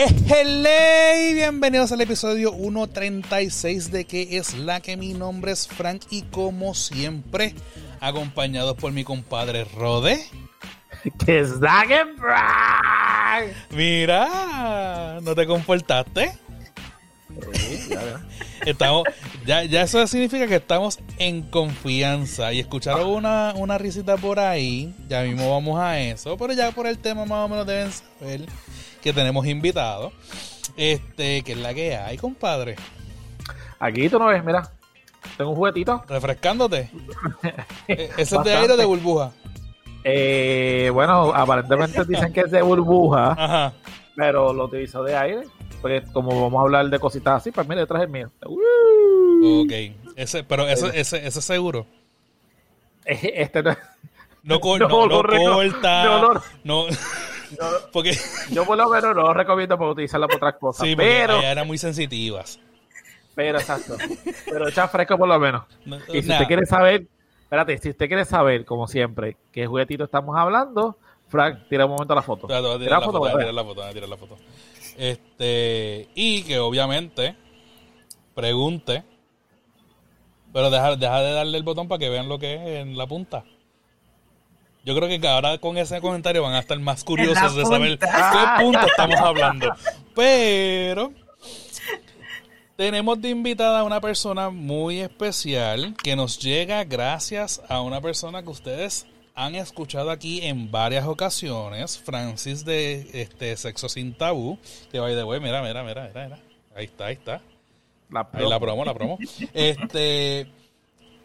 Hello y bienvenidos al episodio 136 de que es la que mi nombre es Frank y como siempre acompañados por mi compadre Rode. Que es la que Frank. Mira, ¿no te comportaste? Estamos, ya, ya eso significa que estamos en confianza y escucharon una, una risita por ahí, ya mismo vamos a eso, pero ya por el tema más o menos deben saber que tenemos invitados, este, que es la que hay, compadre, Aquí tú no ves, mira. Tengo un juguetito. refrescándote. Eh, ¿Ese es de aire o de burbuja? Eh, bueno, aparentemente dicen que es de burbuja, Ajá. pero lo utilizo de aire. Porque como vamos a hablar de cositas así, pues mira, detrás el mío. Uh. Ok. Ese, pero ese, ese, ese seguro. Este no es- No, No, no, no corta. no, No, no, porque yo por lo menos no lo recomiendo para utilizarla para otras cosas. sí, pero, eran muy sensitivas. pero exacto. Pero echa fresco por lo menos. No- Y si nah. usted quiere saber, espérate, si usted quiere saber, como siempre, qué juguetito estamos hablando, Frank, tira un momento la foto. Tira tirar la foto, para voy a que tirar la foto, la foto. Este, y que obviamente pregunte, pero deja, deja de darle el botón para que vean lo que es en la punta. Yo creo que ahora con ese comentario van a estar más curiosos de saber qué punto estamos hablando. Pero tenemos de invitada a una persona muy especial que nos llega gracias a una persona que ustedes han escuchado aquí en varias ocasiones, Francis de este Sexo Sin Tabú, que by the way, mira, mira, mira, mira, mira. Ahí está, ahí está. La, Ahí la promo, la promo. Este,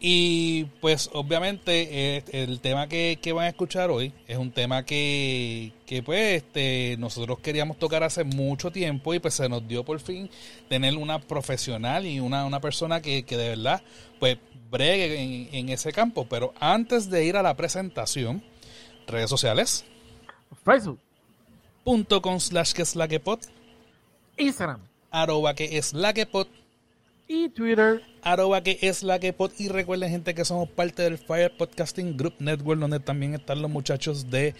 y pues obviamente eh, el tema que, que van a escuchar hoy es un tema que, que pues este, nosotros queríamos tocar hace mucho tiempo y pues se nos dio por fin tener una profesional y una, una persona que, que de verdad pues bregue en, en ese campo. Pero antes de ir a la presentación, redes sociales, Facebook, punto con slash que es la que pot, Instagram. Arroba que es la que pot, y Twitter. arroba que es la que pod y recuerden gente que somos parte del Fire Podcasting Group Network donde también están los muchachos de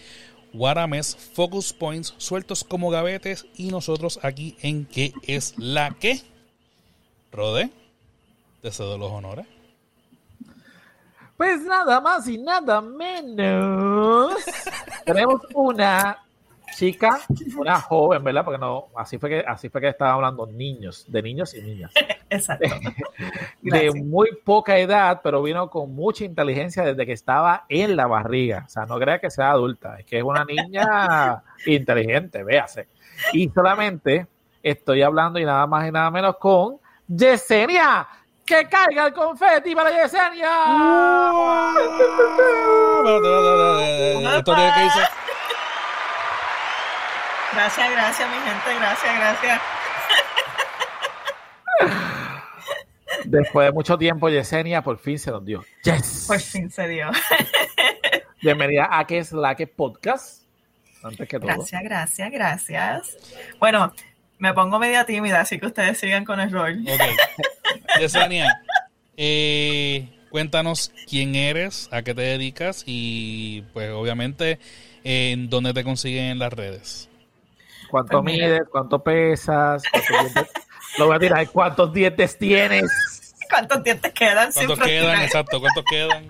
Guarames, Focus Points, sueltos como gavetes y nosotros aquí en que es la que Rode, te cedo los honores. Pues nada más y nada menos. Tenemos una chica, una joven, ¿verdad? Porque no, así fue que, así fue que estaba hablando niños, de niños y niñas. Exacto. de muy poca edad, pero vino con mucha inteligencia desde que estaba en la barriga. O sea, no crea que sea adulta, es que es una niña inteligente, véase. Y solamente estoy hablando y nada más y nada menos con Yesenia. ¡Que caiga el confeti para Yesenia! Esto tiene que irse- Gracias, gracias, mi gente. Gracias, gracias. Después de mucho tiempo, Yesenia por fin se nos dio. ¡Yes! Por fin se dio. Bienvenida a que es la que podcast. Antes que todo. Gracias, gracias, gracias. Bueno, me pongo media tímida, así que ustedes sigan con el rol. Ok. Yesenia, eh, cuéntanos quién eres, a qué te dedicas y pues obviamente eh, en dónde te consiguen en las redes. ¿Cuánto Pues mides? ¿Cuánto pesas? Lo voy a tirar. ¿Cuántos dientes tienes? ¿Cuántos dientes quedan? sin ¿Cuántos quedan? Exacto, ¿cuántos quedan?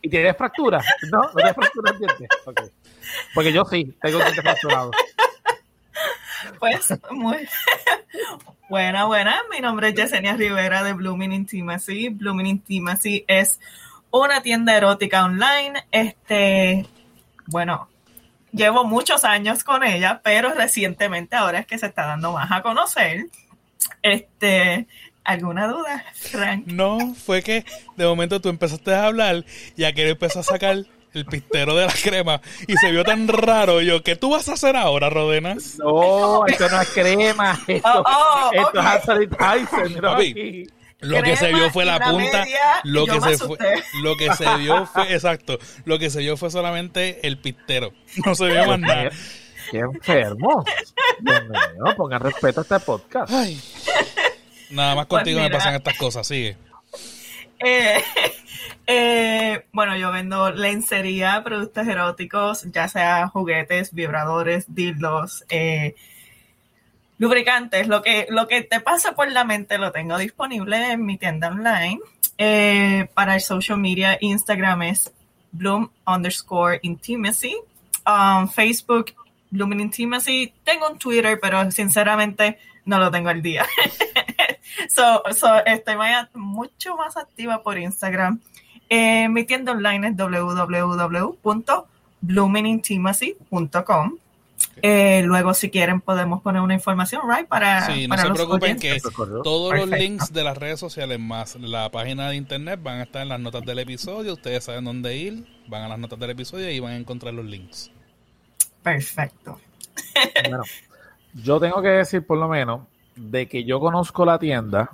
¿Y tienes fractura? No, no tienes fractura en dientes. Ok. Porque yo sí, tengo dientes fracturados. Pues, muy buena, buena. Mi nombre es Yesenia Rivera de Blooming Intimacy. Blooming Intimacy es una tienda erótica online. Este, bueno, llevo muchos años con ella, pero recientemente ahora es que se está dando más a conocer. Este, ¿alguna duda, Frank? No, fue que de momento tú empezaste a hablar y aquel empezó a sacar el pistero de la crema y se vio tan raro yo, ¿qué tú vas a hacer ahora, Rodenas? No, esto no es crema. Esto, Oh, oh, esto es Tyson. mira Papi. Lo que se vio fue la punta, media, lo que se fue, lo que se vio fue, exacto, lo que se vio fue solamente el pistero, no se vio más nada. Qué enfermo. Mío, pongan respeto a este podcast. Ay. Nada más Pues contigo me pasan estas cosas, sigue. Eh, eh, bueno, yo vendo lencería, productos eróticos, ya sea juguetes, vibradores, dildos, eh, lubricantes, lo que, lo que te pasa por la mente lo tengo disponible en mi tienda online. Eh, para el social media, Instagram es Bloom underscore intimacy. Um, Facebook, Bloom Intimacy. Tengo un Twitter, pero sinceramente no lo tengo al día. so, so, estoy mucho más activa por Instagram. Eh, mi tienda online es Eh, luego, si quieren, podemos poner una información, right? Para, sí, no se preocupen que todos los links de las redes sociales más la página de internet van a estar en las notas del episodio. Ustedes saben dónde ir, van a las notas del episodio y van a encontrar los links. Perfecto. Bueno, yo tengo que decir, por lo menos, de que yo conozco la tienda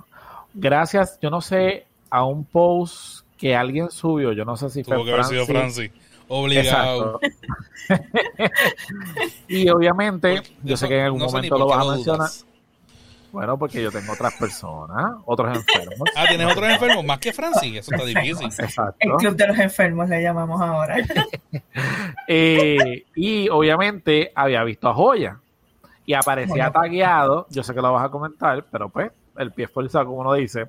gracias, yo no sé, a un post que alguien subió, yo no sé si Tuvo fue que haber sido Francis. Obligado. y obviamente, yo sé que en algún no momento lo vas a mencionar. dudas. Bueno, porque yo tengo otras personas, otros enfermos. Ah, ¿tienes otros enfermos? Más que Francis, eso está difícil. Exacto. El Club de los Enfermos le llamamos ahora. Eh, y obviamente había visto a Joya y aparecía Bueno. tagueado. Yo sé que lo vas a comentar, pero pues el pie forzado, como uno dice.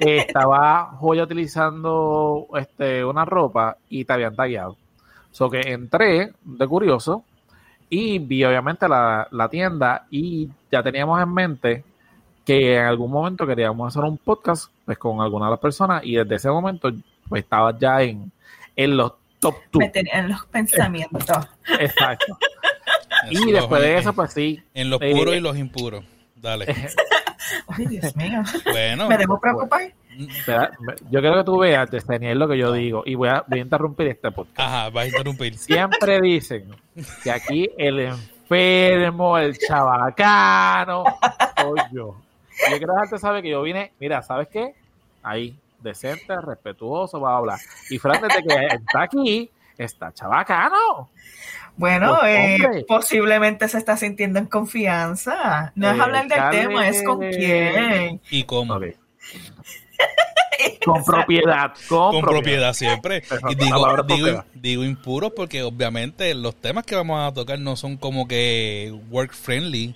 eh, estaba Joya utilizando este, una ropa y te habían tagueado. So que entré de curioso y vi obviamente la, la tienda y ya teníamos en mente que en algún momento queríamos hacer un podcast pues con alguna de las personas y desde ese momento pues estaba ya en, en los top 2. Me tenía en los pensamientos. Exacto. Eso Y después de eso, pues sí. En los eh, puros y los impuros. Dale. Ay, Dios mío. Bueno, ¿Me debo preocupar? Yo quiero que tú veas, es lo que yo digo. Y voy a, voy a interrumpir este podcast. ajá, vas a interrumpir. Siempre dicen que aquí el enfermo, el chabacano, soy yo. Y yo quiero dejarte saber que yo vine, mira, ¿sabes qué? Ahí, decente, respetuoso, va a hablar. Y Fran, desde que está aquí, está chabacano. Bueno, Pues, eh, posiblemente se está sintiendo en confianza. No es Eh, hablar del dale. tema, es con quién. ¿Y cómo? Con propiedad, con, Con propiedad siempre. Y digo, digo, impuros porque obviamente los temas que vamos a tocar no son como que work friendly.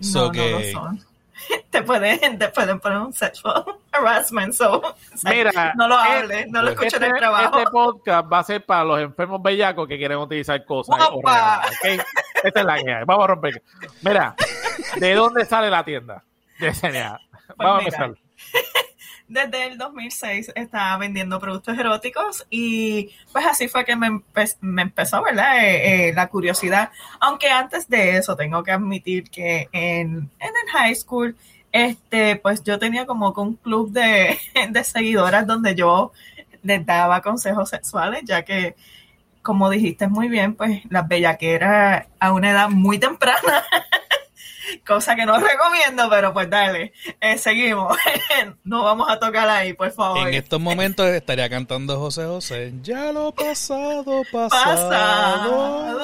So no, que, no lo son. Te pueden, te pueden poner un sexual harassment, so, Mira, no lo eh, hables, no lo escuches Este, en el trabajo. este podcast va a ser para los enfermos bellacos que quieren utilizar cosas hay. Vamos a romper. Mira, ¿de dónde sale la tienda? De CNA. Vamos Pues mira, a empezar. Desde el 2006 estaba vendiendo productos eróticos y pues así fue que me, empe- me empezó, ¿verdad? Eh, eh, la curiosidad. Aunque antes de eso tengo que admitir que en, en el high school, este, pues yo tenía como un club de, de seguidoras donde yo les daba consejos sexuales, ya que, como dijiste muy bien, pues las bellaqueras a una edad muy temprana, cosa que no recomiendo, pero pues dale, eh, seguimos. no vamos a tocar ahí, por favor. en estos momentos estaría cantando José José. Ya lo pasado, pasado. Pasado.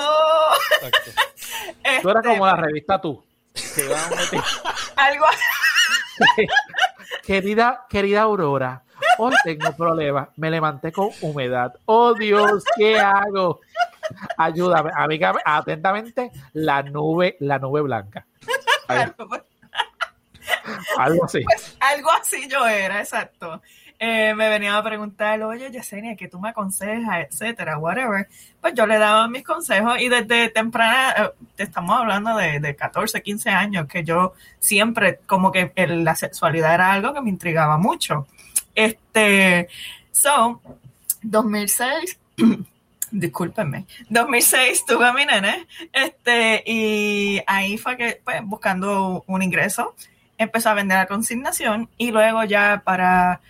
Exacto. Tú eras Este, como la revista Tú. que iban a meter- algo querida, querida Aurora, hoy tengo problemas. Me levanté con humedad. Oh Dios, ¿qué hago? Ayúdame. Amiga, atentamente, la nube, la nube blanca. Algo así. algo así yo era, exacto. Eh, me venían a preguntar, oye, Yesenia, que tú me aconsejas, etcétera, whatever. Pues yo le daba mis consejos y desde temprana, eh, estamos hablando de, de 14, 15 años, que yo siempre, como que la sexualidad era algo que me intrigaba mucho. Este, so, 2006, discúlpenme, 2006 tuve mi nene, este, y ahí fue que, pues, buscando un ingreso, empezó a vender a consignación y luego ya para,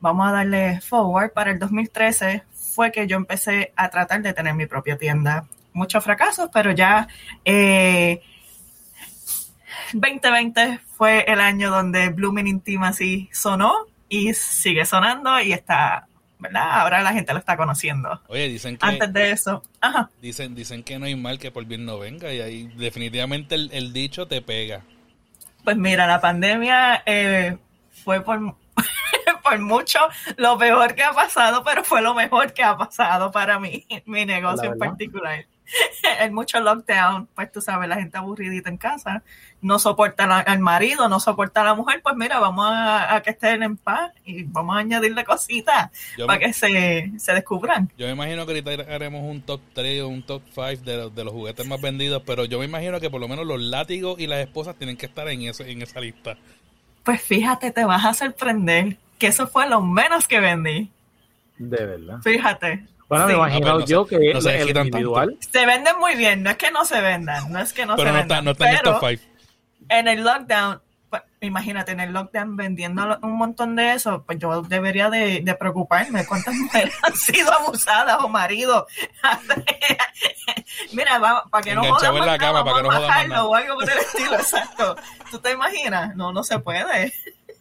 vamos a darle forward, para el 2013 fue que yo empecé a tratar de tener mi propia tienda. Muchos fracasos, pero ya eh, 2020 fue el año donde Blooming Intimacy sonó y sigue sonando y está, ¿verdad? Ahora la gente lo está conociendo. Oye, dicen que, Antes de eso, ajá, dicen, dicen que no hay mal que por bien no venga y ahí definitivamente el, el dicho te pega. pues mira, la pandemia eh, fue por, por mucho lo peor que ha pasado, pero fue lo mejor que ha pasado para mí, mi negocio en particular. hay mucho lockdown, pues tú sabes, la gente aburridita en casa, no soporta al marido, no soporta a la mujer, pues mira, vamos a, que estén en paz y vamos a añadirle cositas para que se, se, descubran. Yo me imagino que ahorita haremos un top 3 o un top 5 de, de, los juguetes más vendidos, pero yo me imagino que por lo menos los látigos y las esposas tienen que estar en, ese, en esa lista. Pues fíjate, te vas a sorprender que eso fue lo menos que vendí. De verdad. Fíjate. Bueno, me imagino yo que no el individual. Se venden muy bien, no es que no se vendan, no es que no se vendan. no está en el top 5. En el lockdown, pues, imagínate, en el lockdown vendiendo un montón de eso, pues yo debería de, de preocuparme cuántas mujeres han sido abusadas o maridos. Mira, para que no jodan en la cama, para que no jodan o algo por el estilo, exacto. ¿Tú te imaginas? No, no se puede.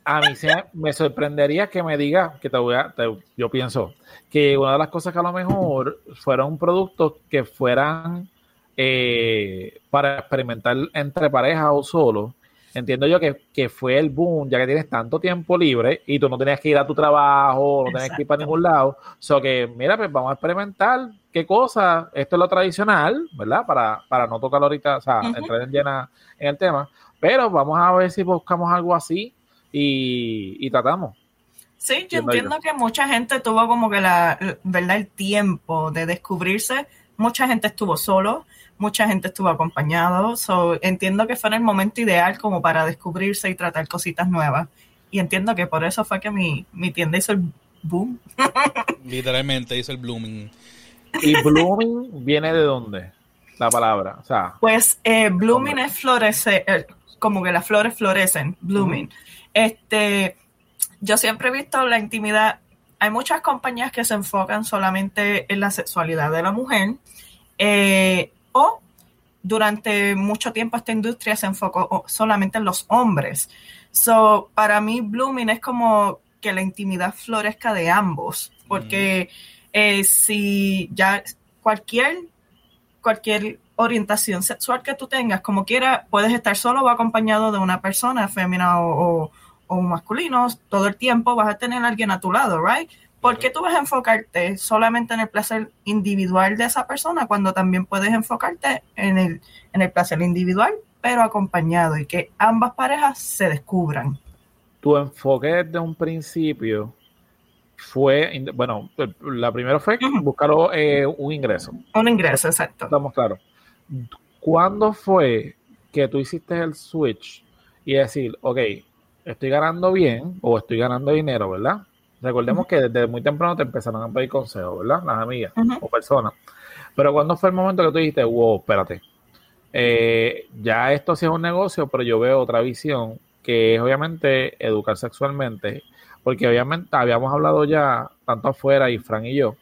A mí se, me sorprendería que me diga, que te voy a, yo pienso, que una de las cosas que a lo mejor fueron productos que fueran eh, para experimentar entre parejas o solo, entiendo yo que, fue el boom, ya que tienes tanto tiempo libre y tú no tenías que ir a tu trabajo, no tenías que ir para ningún lado. So que, mira, pues vamos a experimentar qué cosa, esto es lo tradicional, ¿verdad? Para, para no tocar ahorita, o sea, entrar en llena en el tema, pero vamos a ver si buscamos algo así y, y tratamos. Sí, yo entiendo que mucha gente tuvo como que la, ¿verdad? El tiempo de descubrirse. Mucha gente estuvo solo, mucha gente estuvo acompañado. So, entiendo que fue en el momento ideal como para descubrirse y tratar cositas nuevas. Y entiendo que por eso fue que mi, mi tienda hizo el boom. Literalmente hizo el blooming. ¿Y blooming viene de dónde? La palabra. O sea, pues eh, blooming es florecer, eh, como que las flores florecen, blooming. Este yo siempre he visto la intimidad. Hay muchas compañías que se enfocan solamente en la sexualidad de la mujer eh, o durante mucho tiempo esta industria se enfocó solamente en los hombres. So, para mí, Blooming es como que la intimidad florezca de ambos, porque eh, si ya cualquier, cualquier orientación sexual que tú tengas, como quiera, puedes estar solo o acompañado de una persona, fémina o o masculinos, todo el tiempo vas a tener a alguien a tu lado, ¿right? ¿Por qué tú vas a enfocarte solamente en el placer individual de esa persona cuando también puedes enfocarte en el, en el placer individual, pero acompañado y que ambas parejas se descubran? Tu enfoque desde un principio fue, bueno, la primera fue buscar eh, un ingreso. Un ingreso, exacto. Estamos claros. ¿Cuándo fue que tú hiciste el switch y decir, ok, estoy ganando bien o estoy ganando dinero, ¿verdad? Recordemos que desde muy temprano te empezaron a pedir consejos, ¿verdad? Las amigas o personas. Pero cuando fue el momento que tú dijiste, wow, espérate, eh, ya esto sí es un negocio, pero yo veo otra visión que es obviamente educar sexualmente, porque obviamente habíamos hablado ya, tanto afuera y Fran y yo,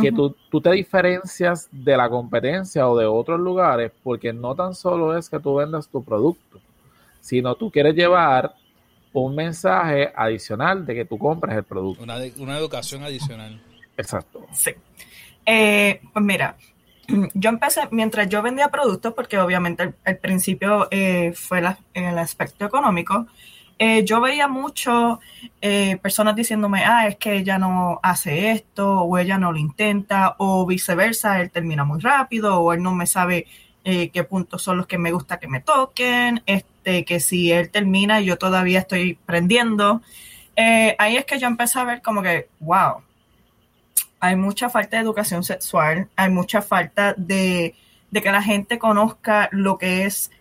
que tú, tú te diferencias de la competencia o de otros lugares, porque no tan solo es que tú vendas tu producto, sino tú quieres llevar un mensaje adicional de que tú compras el producto. Una, una educación adicional. Exacto. Sí. Eh, pues mira, yo empecé, mientras yo vendía productos, porque obviamente el, principio eh, fue en el aspecto económico, eh, yo veía mucho personas diciéndome, ah, es que ella no hace esto, o ella no lo intenta, o viceversa, él termina muy rápido, o él no me sabe qué puntos son los que me gusta que me toquen, este, que si él termina y yo todavía estoy prendiendo. Eh, ahí es que yo empecé a ver como que, wow, hay mucha falta de educación sexual, hay mucha falta de, que la gente conozca lo que es,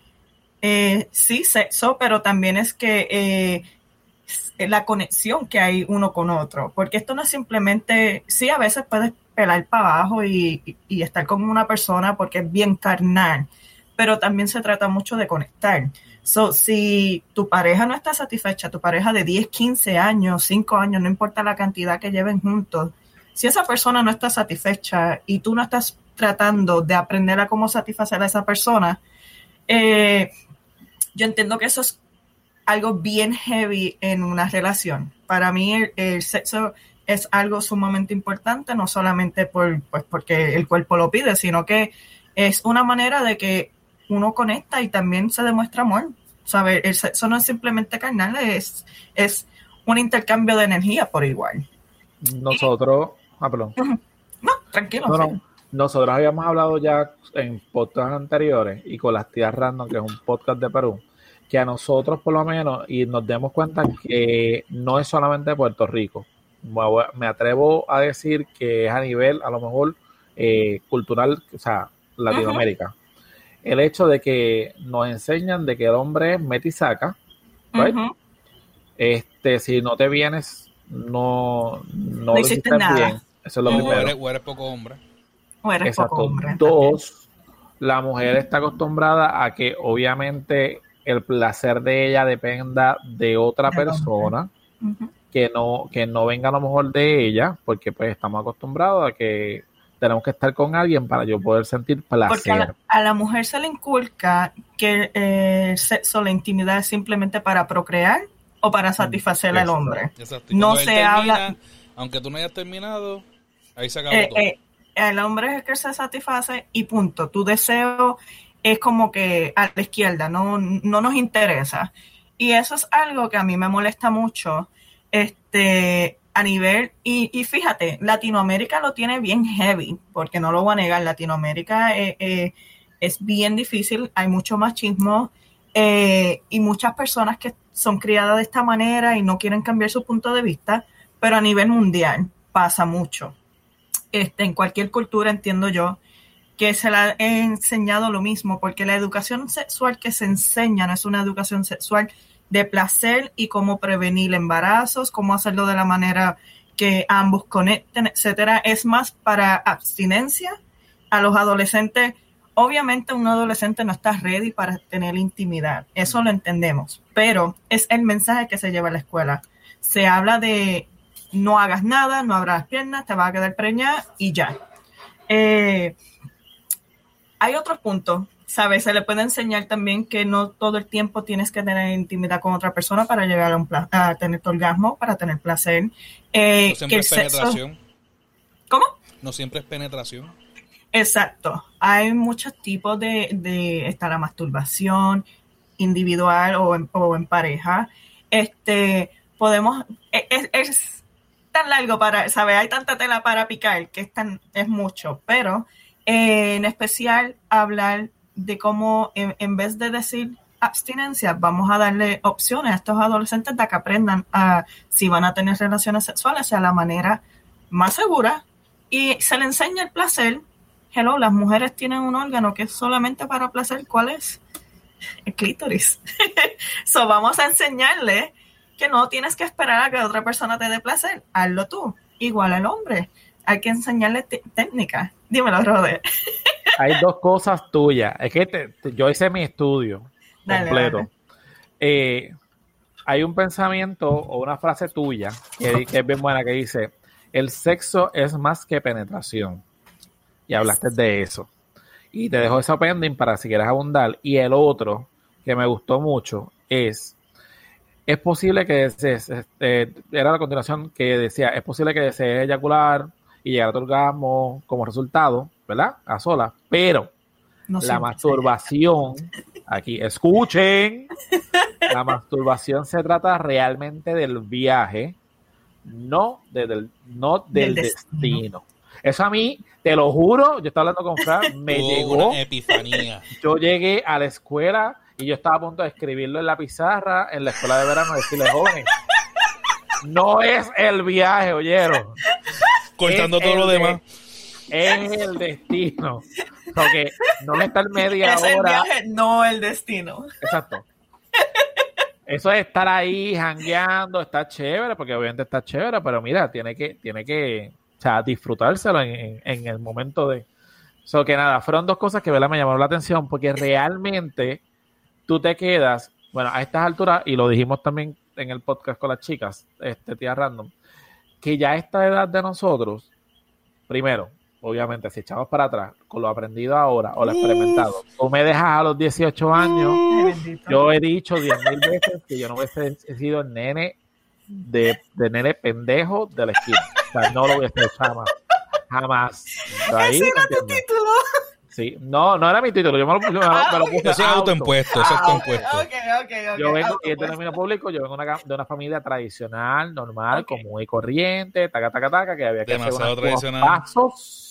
eh, sí, sexo, pero también es que eh, la conexión que hay uno con otro, porque esto no es simplemente, sí, a veces puedes pelar para abajo y, y estar con una persona porque es bien carnal, pero también se trata mucho de conectar. So, si tu pareja no está satisfecha, tu pareja de 10, 15 años, 5 años, no importa la cantidad que lleven juntos, si esa persona no está satisfecha y tú no estás tratando de aprender a cómo satisfacer a esa persona, eh, yo entiendo que eso es algo bien heavy en una relación. Para mí el, sexo es algo sumamente importante, no solamente por, pues porque el cuerpo lo pide, sino que es una manera de que uno conecta y también se demuestra amor. ¿Sabe? El sexo no es simplemente carnal, es, es un intercambio de energía por igual. Nosotros. Ah, perdón. No, tranquilo. nosotros habíamos hablado ya en podcasts anteriores y con las tías random, que es un podcast de Perú, que a nosotros por lo menos, y nos demos cuenta que no es solamente Puerto Rico. Me atrevo a decir que es a nivel, a lo mejor, eh, cultural, o sea, Latinoamérica. El hecho de que nos enseñan de que el hombre es metisaca, este, si no te vienes, no, no, no hiciste nada. Bien. Eso es lo primero. O eres, poco hombre. O eres poco hombre. Dos, la mujer está acostumbrada a que obviamente el placer de ella dependa de otra persona, que no, que no venga a lo mejor de ella, porque pues estamos acostumbrados a que tenemos que estar con alguien para yo poder sentir placer. Porque a la, mujer se le inculca que eh, el sexo, la intimidad es simplemente para procrear o para satisfacer al hombre. No se habla... Aunque tú no hayas terminado, ahí se acabó eh, todo. Eh, el hombre es el que se satisface y punto. Tu deseo es como que a la izquierda, no, no nos interesa. Y eso es algo que a mí me molesta mucho. Este, a nivel, y, fíjate, Latinoamérica lo tiene bien heavy, porque no lo voy a negar, Latinoamérica eh, eh, es bien difícil, hay mucho machismo eh, y muchas personas que son criadas de esta manera y no quieren cambiar su punto de vista, pero a nivel mundial pasa mucho. Este, en cualquier cultura entiendo yo que se le ha enseñado lo mismo, porque la educación sexual que se enseña no es una educación sexual de placer y cómo prevenir embarazos, cómo hacerlo de la manera que ambos conecten, etcétera. Es más para abstinencia a los adolescentes. Obviamente un adolescente no está ready para tener intimidad, eso lo entendemos, pero es el mensaje que se lleva a la escuela. Se habla de no hagas nada, no abras las piernas, te va a quedar preñada y ya. Eh, hay otro punto ¿sabes? Se le puede enseñar también que no todo el tiempo tienes que tener intimidad con otra persona para llegar a, un a tener tu orgasmo, para tener placer. Eh, no siempre es penetración. ¿Cómo? No siempre es penetración. Exacto. Hay muchos tipos de, de esta la masturbación individual o en, o en pareja. Este, podemos, e, es, es, tan largo para, ¿sabes? Hay tanta tela para picar que es, tan, es mucho, pero eh, en especial hablar de cómo en, vez de decir abstinencia, vamos a darle opciones a estos adolescentes de que aprendan a si van a tener relaciones sexuales de la manera más segura y se le enseña el placer. Hello, las mujeres tienen un órgano que es solamente para placer. ¿Cuál es? El clítoris. so vamos a enseñarle que no tienes que esperar a que otra persona te dé placer. Hazlo tú. Igual al hombre. Hay que enseñarle técnicas. Dímelo, Rode. hay dos cosas tuyas. Es que yo hice mi estudio completo. Eh, hay un pensamiento o una frase tuya que, es bien buena que dice, el sexo es más que penetración. Y hablaste de eso. Y te dejo eso pending para si quieres abundar. Y el otro que me gustó mucho es, es posible que desees, este, era la continuación que decía, es posible que desees eyacular y llegar a tu orgasmo como resultado, ¿verdad? A sola, pero la masturbación, aquí, escuchen, la masturbación se trata realmente del viaje, no, del, no del, destino. Eso a mí, te lo juro, yo estaba hablando con Fran, me llegó. Una epifanía. Yo llegué a la escuela y yo estaba a punto de escribirlo en la pizarra en la escuela de verano, decirle jóvenes, no es el viaje, oyeron. Cortando todo lo demás es el destino. Porque no me estar media es El viaje, no el destino. Exacto. Eso es estar ahí jangueando, está chévere, porque obviamente está chévere, pero mira, tiene que, tiene que, o sea, disfrutárselo en, el momento de. So que nada, fueron dos cosas que ¿verdad? me llamaron la atención, porque realmente tú te quedas, bueno, a estas alturas, y lo dijimos también en el podcast con las chicas, este tía random, que ya a esta edad de nosotros, primero, obviamente, si echamos para atrás, con lo aprendido ahora o lo experimentado, tú me dejas a los 18 años, yo he dicho 10 mil veces que yo no hubiese sido el nene de, de, nene pendejo de la esquina. O sea, no lo hubiese hecho jamás. Jamás. Ahí, ¿Ese era tu título? Sí, no, no era mi título, yo me lo, puse, me lo puse Eso es autoimpuesto, eso es ah, autoimpuesto. Okay, yo vengo, y este término público, yo vengo de una familia tradicional, normal, común y corriente, taca, taca, taca, que había que Demasiado hacer tradicional. pasos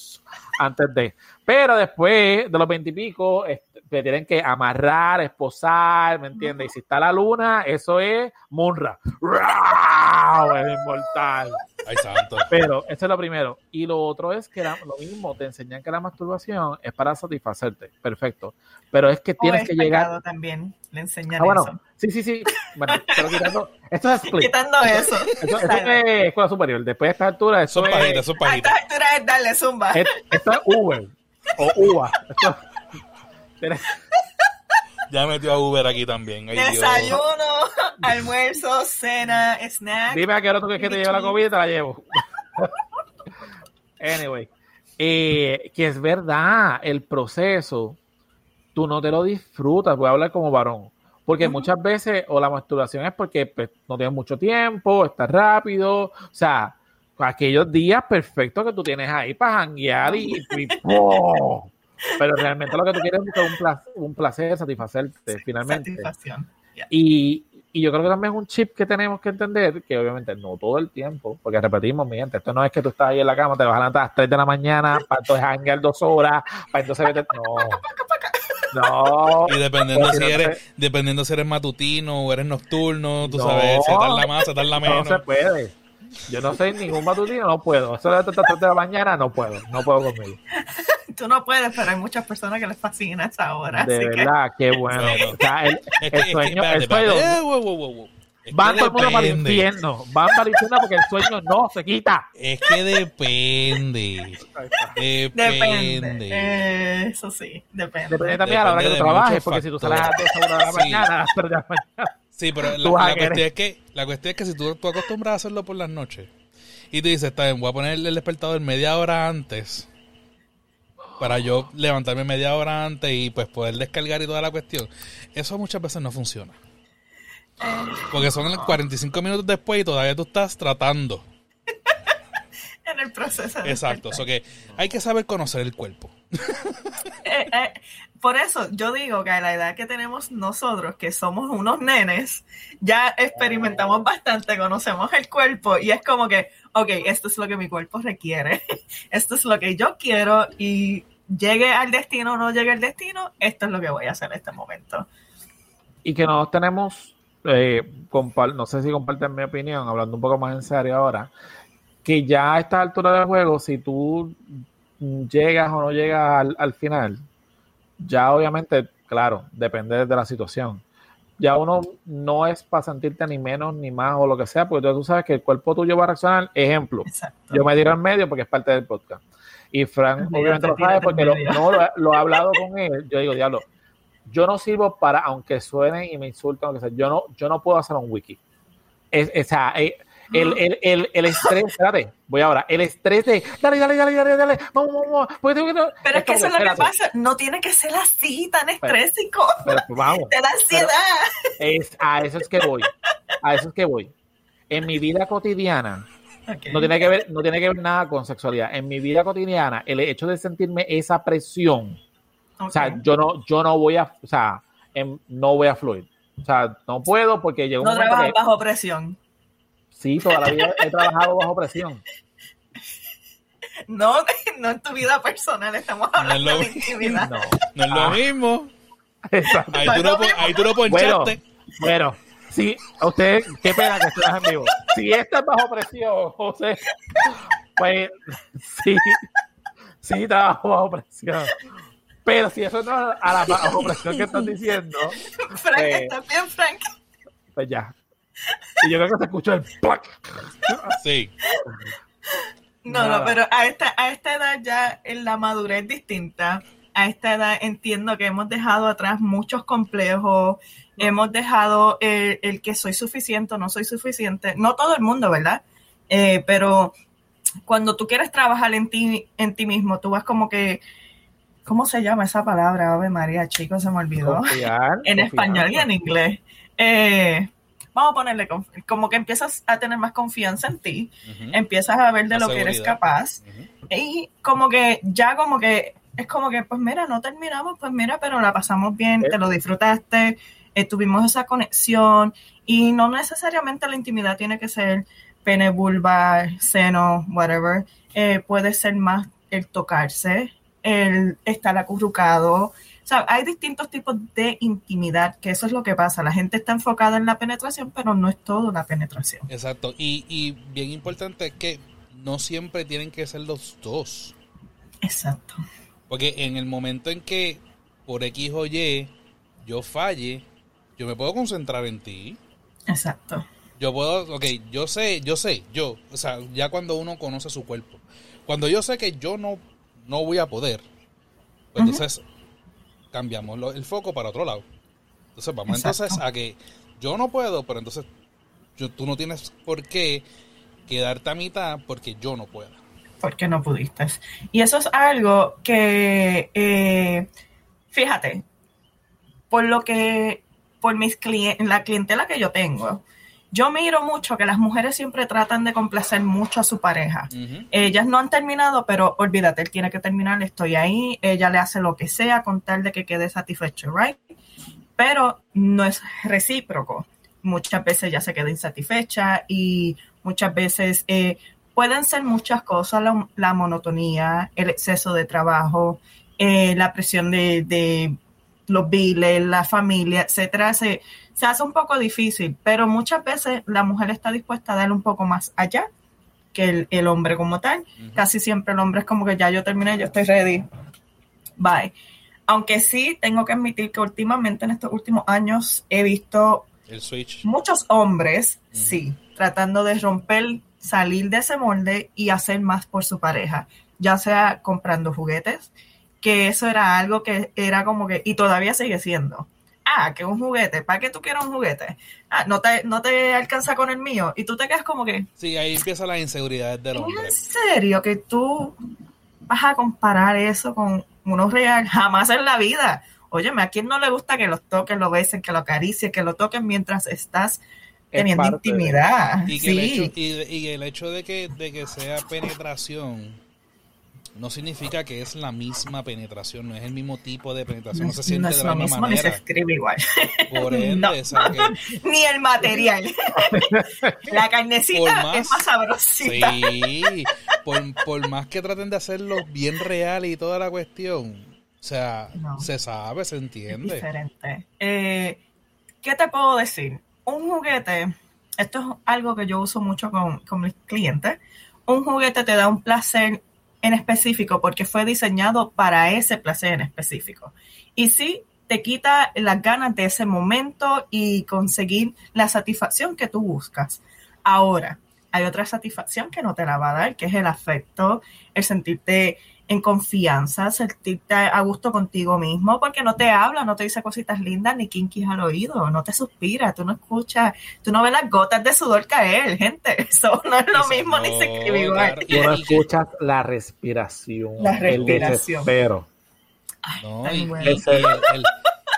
antes de. Pero después de los veintipico, te tienen que amarrar, esposar, ¿me entiendes? Y si está la luna, eso es Munra. Es inmortal. Ay, santo. Pero eso es lo primero. Y lo otro es que la- lo mismo, te enseñan que la masturbación es para satisfacerte. Perfecto. Pero es que tienes es que llegar. también, le enseñan Ah, bueno, eso. Sí, sí, sí. Bueno, pero quitando. Esto es split. Quitando eso. Eso, eso es escuela superior. Después de esta altura, eso Son es, pajitas, son A esta altura es darle zumba. es- esto es Uber o UVA. Esto- Ya metió a Uber aquí también. Ay, Dios. Desayuno, almuerzo, cena, snack. Dime a qué hora tú quieres que te lleve la comida y te la llevo. anyway, eh, que es verdad, el proceso, tú no te lo disfrutas, voy a hablar como varón. Porque muchas veces, o la masturbación es porque pues, no tienes mucho tiempo, estás rápido, o sea, aquellos días perfectos que tú tienes ahí para janguear y, y ¡pum! Pero realmente lo que tú quieres es un placer, un placer satisfacerte, finalmente. Y, y yo creo que también es un chip que tenemos que entender, que obviamente no todo el tiempo, porque repetimos, mi gente, esto no es que tú estás ahí en la cama, te vas a levantar a las 3 de la mañana para entonces hangar dos horas, para entonces vete... No. No. Y dependiendo si no eres, se- dependiendo si eres matutino o eres nocturno, tú No. sabes, si tarda más, se tarda No menos. se puede. Yo no soy ningún matutino, no puedo. Eso de las 3 de la mañana, no puedo. No puedo conmigo. Tú no puedes, pero hay muchas personas que les fascina esa hora. De así que verdad, qué bueno. No, no. O sea, el, Es que- el es que, sueño, espérate, el sueño, van todo el mundo para el infierno. Van para el infierno porque el sueño no se quita. Es que depende. depende. Depende. Eh, eso sí, depende. Depende también a la hora que tú trabajes, porque si tú sales a las factores. 2 horas de la Sí. mañana, a las 3 de la mañana. Sí, pero la, cuestión es que, la cuestión es que si tú, tú acostumbras a hacerlo por las noches y tú dices, está bien, voy a poner el despertador media hora antes para yo levantarme media hora antes y pues poder descargar y toda la cuestión, eso muchas veces no funciona. Porque son 45 minutos después y todavía tú estás tratando. En el proceso. de Exacto. So que hay que saber conocer el cuerpo. Eh, eh, por eso yo digo que a la edad que tenemos nosotros, que somos unos nenes, ya experimentamos bastante, conocemos el cuerpo y es como que, ok, esto es lo que mi cuerpo requiere, esto es lo que yo quiero y llegue al destino o no llegue al destino, esto es lo que voy a hacer en este momento. Y que nosotros tenemos, eh, no sé si comparten mi opinión, hablando un poco más en serio ahora, que ya a esta altura del juego, si tú llegas o no llegas al, al final, ya obviamente, claro, depende de la situación. Ya uno no es para sentirte ni menos ni más o lo que sea, porque tú sabes que el cuerpo tuyo va a reaccionar. Ejemplo, Exacto. yo me tiro en medio porque es parte del podcast. Y Frank obviamente te lo sabe porque lo, no, lo, lo he hablado con él. Yo digo, diablo, yo no sirvo para, aunque suenen y me insulten, o lo que sea, yo no, yo no puedo hacer un wiki. Es, es- o sea, eh, el, el, el, el estrés, espérate, voy ahora, el estrés de, dale, dale, dale, dale, dale, vamos, vamos, vamos, que... Pero es que como eso es lo que pasa, no tiene que ser así, tan estrésico, pues, vamos, te da ansiedad. es, a eso es que voy, a eso es que voy. En mi vida cotidiana, Ok. No tiene que ver, no tiene que ver nada con sexualidad. En mi vida cotidiana, el hecho de sentirme esa presión, o sea, yo no, yo no voy a, o sea, em, no voy a fluir. O sea, no puedo porque llega un no momento trabajas que bajo presión. sí, toda la vida he trabajado bajo presión. No, no en tu vida personal, estamos No es hablando lo de intimidad. No. No es lo Ah, mismo. exacto. Ahí tú pon- ahí tú Bueno, ponchaste. bueno, sí, a usted, qué pena que estés en vivo. Si esto es bajo presión, José, pues sí, sí trabajo bajo presión. Pero si eso no es a la bajo presión que estás diciendo, Frank, Eh. ¿estás bien, Frank? pues ya. Y yo creo que se escuchó el plac. Sí. No, Nada. no, pero a esta, a esta edad ya en la madurez es distinta. A esta edad entiendo que hemos dejado atrás muchos complejos, hemos dejado el, el que soy suficiente o no soy suficiente. No todo el mundo, ¿verdad? Eh, pero cuando tú quieres trabajar en ti, en ti mismo, tú vas como que, ¿cómo se llama esa palabra? Ave María, chicos, se me olvidó. Confiar, en confiar. español y en inglés. Eh, vamos a ponerle como que empiezas a tener más confianza en ti, empiezas a ver de lo que eres capaz y como que ya como que es como que pues mira, no terminamos, pues mira, pero la pasamos bien, Eh. te lo disfrutaste, eh, tuvimos esa conexión y no necesariamente la intimidad tiene que ser pene, vulva, seno, whatever. Eh, puede ser más el tocarse, el estar acurrucado. O sea, hay distintos tipos de intimidad, que eso es lo que pasa. La gente está enfocada en la penetración, pero no es todo la penetración. Exacto. Y, y bien importante es que no siempre tienen que ser los dos. Exacto. Porque en el momento en que por X o Y yo falle, yo me puedo concentrar en ti. Exacto. Yo puedo, ok, yo sé, yo sé, yo, o sea, ya cuando uno conoce su cuerpo, cuando yo sé que yo no, no voy a poder, pues entonces cambiamos lo- el foco para otro lado. Entonces vamos Exacto. entonces a que yo no puedo, pero entonces yo, tú no tienes por qué quedarte a mitad porque yo no puedo. porque no pudiste. Y eso es algo que, eh, fíjate, por lo que, por mis clientes, la clientela que yo tengo, yo miro mucho que las mujeres siempre tratan de complacer mucho a su pareja. Ellas no han terminado, pero olvídate, él tiene que terminar, estoy ahí, ella le hace lo que sea con tal de que quede satisfecho, ¿right? Pero no es recíproco. Muchas veces ella se queda insatisfecha y muchas veces eh, pueden ser muchas cosas, la, la monotonía, el exceso de trabajo, eh, la presión de, de los biles, la familia, etcétera, se, se hace un poco difícil, pero muchas veces la mujer está dispuesta a dar un poco más allá que el, el hombre como tal. Casi siempre el hombre es como que ya yo terminé, yo estoy ready. Bye. Aunque sí tengo que admitir que últimamente en estos últimos años he visto El switch. muchos hombres, sí, tratando de romper, salir de ese molde y hacer más por su pareja, ya sea comprando juguetes, que eso era algo que era como que, y todavía sigue siendo. Ah, que un juguete, ¿para qué tú quieres un juguete? Ah, no te, no te alcanza con el mío. Y tú te quedas como que, Sí, ahí empieza la inseguridad del hombre. ¿en serio que tú vas a comparar eso con uno real? Jamás en la vida. Óyeme, ¿a quién no le gusta que los toquen, lo besen, que lo acaricien, que lo toquen mientras estás Es teniendo de- intimidad? Y que, el Sí. hecho, y, y el hecho de que, de que sea penetración no significa que es la misma penetración, no es el mismo tipo de penetración, no, se siente no de es la lo misma mismo ni se manera. escribe igual. Por ende, No. o sea que- ni el material. la carnecita más- es más sabrosita. sí, por, por más que traten de hacerlo bien real y toda la cuestión, o sea, No. se sabe, se Es entiende. diferente. Eh, ¿Qué te puedo decir? Un juguete, esto es algo que yo uso mucho con, con mis clientes. Un juguete te da un placer en específico porque fue diseñado para ese placer en específico. Y sí, te quita las ganas de ese momento y conseguir la satisfacción que tú buscas. Ahora, hay otra satisfacción que no te la va a dar, que es el afecto, el sentirte en confianza, sentirte a gusto contigo mismo, porque no te habla, no te dice cositas lindas ni kinkies al oído, no te suspira, tú no escuchas, tú no ves las gotas de sudor caer, gente, eso no es lo Eso mismo ni se escribe igual. claro. Tú no escuchas la respiración, La el respiración. desespero. No, y, bueno. el, el-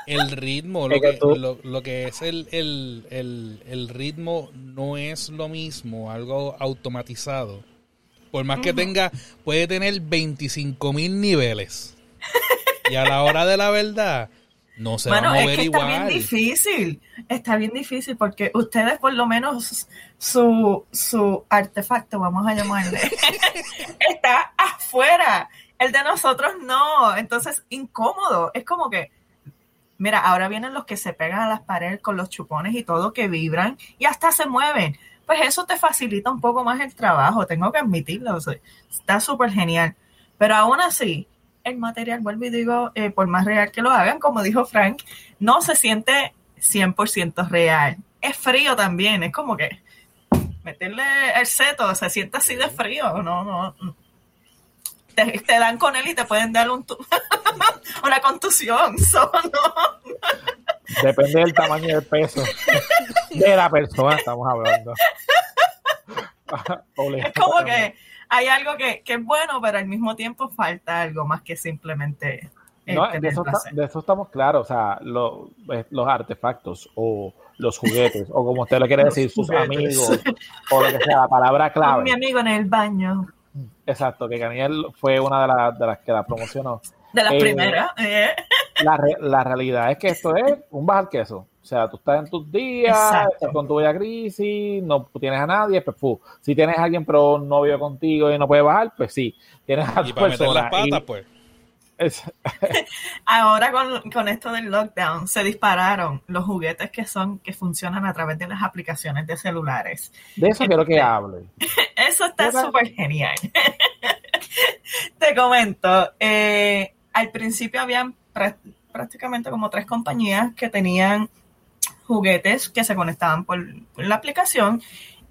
el ritmo, lo que lo, lo que es el, el, el, el ritmo no es lo mismo, algo automatizado. Por más que tenga, puede tener 25 mil niveles. Y a la hora de la verdad, no se Bueno, va a es mover que está bien igual. difícil, está bien difícil porque ustedes por lo menos su, su artefacto, vamos a llamarle, está afuera. El de nosotros no, entonces incómodo. Es como que, mira, ahora vienen los que se pegan a las paredes con los chupones y todo que vibran y hasta se mueven. Pues eso te facilita un poco más el trabajo, tengo que admitirlo. o sea, está súper genial. Pero aún así, el material, vuelvo y digo, eh, por más real que lo hagan, como dijo Frank, no se siente 100% real. Es frío también, es como que meterle el seto, se siente así de frío, no, no. Te, te dan con él y te pueden dar un una contusión. So, no. Depende del tamaño y del peso de la persona, estamos hablando. Es como que hay algo que, que es bueno, pero al mismo tiempo falta algo más que simplemente. eh, No, de, eso está- placer. de eso estamos claros, o sea, lo- eh, los artefactos o los juguetes, o como usted le quiere decir, sus juguetes. amigos, o lo que sea, la palabra Con mi clave. amigo en el baño. Exacto, que Daniel fue una de, las de las que la promocionó. De las Eh, primeras. eh. la, re- la realidad es que esto es un bajar queso. O sea, tú estás en tus días, Exacto. estás con tu bella crisis, no tienes a nadie, pues fu. Si tienes a alguien pero no vive contigo y no puede bajar, pues sí. Tienes a Y tu para meter persona. las patas, y- pues. Es- Ahora con, con esto del lockdown se dispararon los juguetes que son que funcionan a través de las aplicaciones de celulares. de eso quiero que hable. Eso está súper genial. Te comento, eh, al principio habían prá- prácticamente como tres compañías que tenían juguetes que se conectaban por, por la aplicación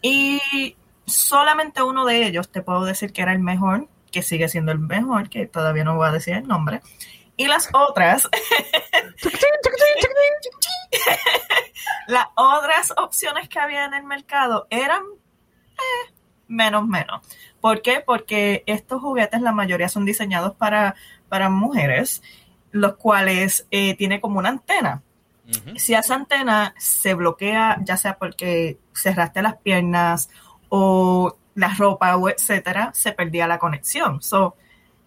y solamente uno de ellos te puedo decir que era el mejor, que sigue siendo el mejor, que todavía no voy a decir el nombre. Y las otras, las otras opciones que había en el mercado eran eh, menos menos. ¿Por qué? Porque estos juguetes, la mayoría son diseñados para, para mujeres, los cuales eh, tiene como una antena. Si esa antena se bloquea, ya sea porque cerraste las piernas o la ropa o etcétera, se perdía la conexión. So,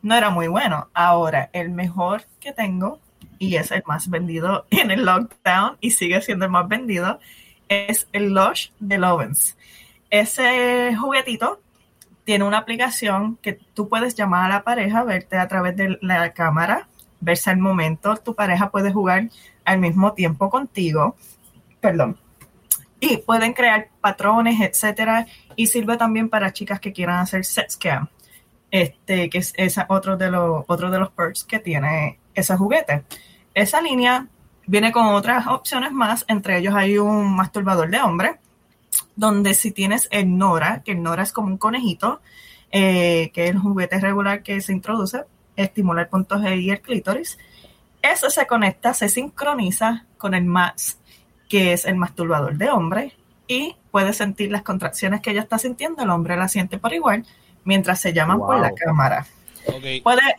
no era muy bueno. Ahora, el mejor que tengo, y es el más vendido en el lockdown y sigue siendo el más vendido, es el Lush de Lovens. Ese juguetito tiene una aplicación que tú puedes llamar a la pareja, verte a través de la cámara, verse al momento, tu pareja puede jugar al mismo tiempo contigo, perdón, y pueden crear patrones, etcétera, y sirve también para chicas que quieran hacer sex cam, este, que es otro de los otro de los perks que tiene ese juguete. Esa línea viene con otras opciones más, entre ellos hay un masturbador de hombre, donde si tienes el Nora, que el Nora es como un conejito, eh, que es el juguete regular que se introduce, estimula el punto G y el clítoris, eso se conecta, se sincroniza con el Max, que es el masturbador de hombre, y puedes sentir las contracciones que ella está sintiendo, el hombre la siente por igual, mientras se llaman por la cámara. Puede,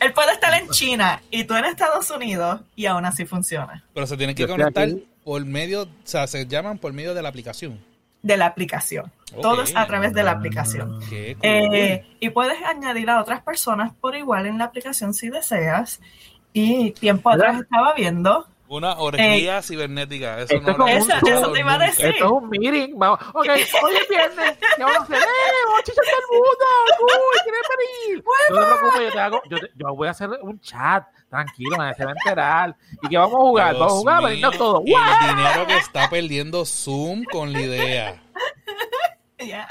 él, puede estar en China y tú en Estados Unidos y aún así funciona. Pero se tienen que conectar por medio, o sea, se llaman por medio de la aplicación. De la aplicación. Ok. Todo es a través de la aplicación. Cool. Eh, y puedes añadir a otras personas por igual en la aplicación si deseas. Y tiempo ¿Verdad? atrás estaba viendo. Una orgía cibernética. Eso Esto no es Eso- eso te iba a decir. Esto es un meeting. Vamos. Ok, hoy es viernes. ¿Qué vamos a hacer? ¡Eh! ¡Vamos a chichar todo el mundo! ¡Uy! ¿Quieres venir? No te preocupes, yo, te hago, yo, te- yo voy a hacer un chat. Tranquilo, nadie se va a enterar. ¿Y que vamos a jugar? Dios vamos a jugar, venirnos todos. El dinero que está perdiendo Zoom con la idea. Ya.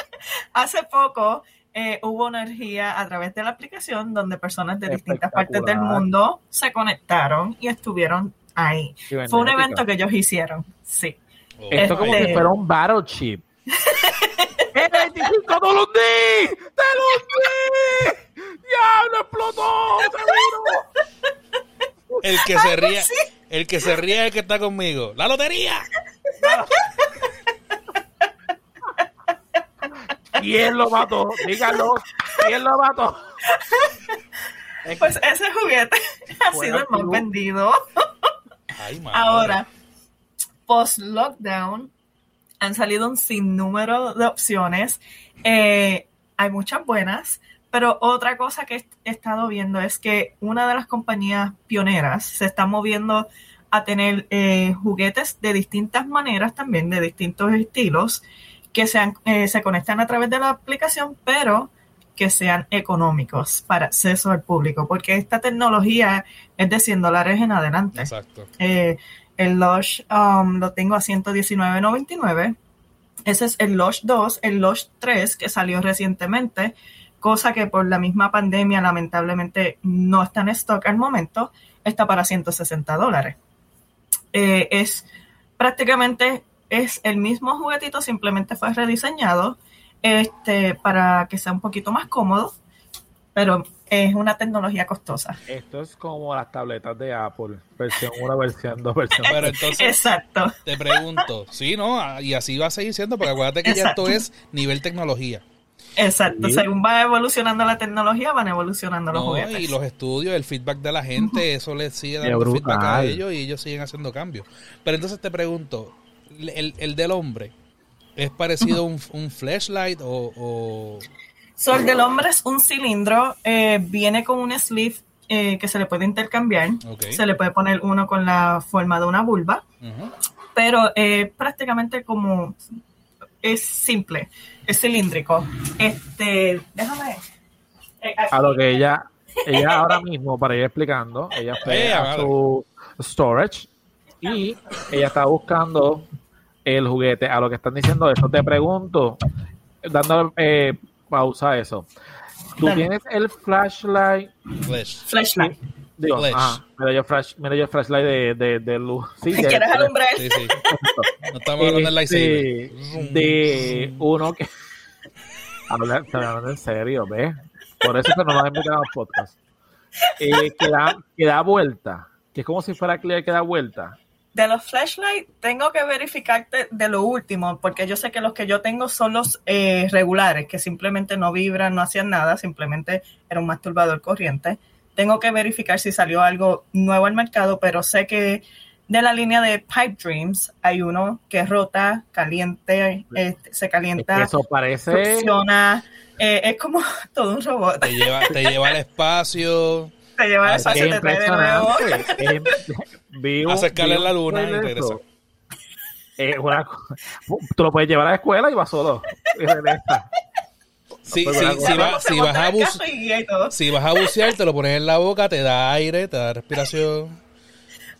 Hace poco eh, hubo energía a través de la aplicación donde personas de distintas partes del mundo se conectaron y estuvieron ahí. Fue un evento que ellos hicieron. Sí. Oh, Esto es como Este- si fuera un battle chip. ¡El 25 te lo hundí! ¡Te lo hundí! ¡Diablo, explotó! El que se ríe, el que se ríe es el que está conmigo. ¡La lotería! ¿Quién lo mató? Díganlo. ¿Quién lo mató? Es Pues ese juguete ha sido el más tú- vendido. Ay. Ahora, post lockdown, han salido un sinnúmero de opciones. Eh, hay muchas buenas, pero otra cosa que he estado viendo es que una de las compañías pioneras se está moviendo a tener eh, juguetes de distintas maneras también, de distintos estilos, que sean, eh, se conectan a través de la aplicación, pero que sean económicos para acceso al público, porque esta tecnología es de 100 dólares en adelante. Exacto. Eh, el Lush um, lo tengo a 119.99. Ese es el Lush 2, el Lush 3 que salió recientemente, cosa que por la misma pandemia lamentablemente no está en stock al momento, está para 160 dólares. Eh, es prácticamente es el mismo juguetito, simplemente fue rediseñado este, para que sea un poquito más cómodo, pero es una tecnología costosa. Esto es como las tabletas de Apple. Versión 1, versión 2, versión Pero 3. entonces Exacto. te pregunto, sí, ¿no? Y así va a seguir siendo, porque acuérdate que ya esto es nivel tecnología. Exacto, Sí. según va evolucionando la tecnología, van evolucionando los No, juguetes. y los estudios, el feedback de la gente, eso les sigue dando feedback a ellos y ellos siguen haciendo cambios. Pero entonces te pregunto, el, el del hombre, ¿es parecido a un, un flashlight o, o- So, el del hombre es un cilindro, eh, viene con un sleeve eh, que se le puede intercambiar. Se le puede poner uno con la forma de una vulva, pero eh, prácticamente como es simple, es cilíndrico. Este, déjame. eh, aquí. A lo que ella, ella ahora mismo, para ir explicando, ella fue a su storage y ella está buscando el juguete. A lo que están diciendo eso, te pregunto, dando eh, pausa a eso. ¿Tú Dale. tienes el flashlight? Flesh. Flashlight. Digo, Flash. ajá, mira yo, flash, mira yo el flashlight de, de, de luz. Sí, de- ¿Quieres de- alumbrar? Sí, sí. No estamos hablando del este, lightsaber. de uno que habla, hablando en serio, ¿ves? Por eso que no nos han invitado a los podcasts. Eh, que, da, que da vuelta, que es como si fuera clear que da vuelta. De los flashlights tengo que verificarte de lo último, porque yo sé que los que yo tengo son los eh, regulares, que simplemente no vibran, no hacían nada, simplemente era un masturbador corriente. Tengo que verificar si salió algo nuevo al mercado, pero sé que de la línea de Pipe Dreams hay uno que rota, caliente, este, se calienta, eso parece. funciona, eh, es como todo un robot. Te lleva, te lleva al espacio, Te lleva al Es espacio, te trae de nuevo. impresionante. Es- vi un- Hace escala en la un luna y regresa. Es una tú lo puedes llevar a la escuela y vas solo. Y regresa. Sí, sí, bueno, si, vas, si, a si vas bucear, te lo pones en la boca, te da aire, te da respiración.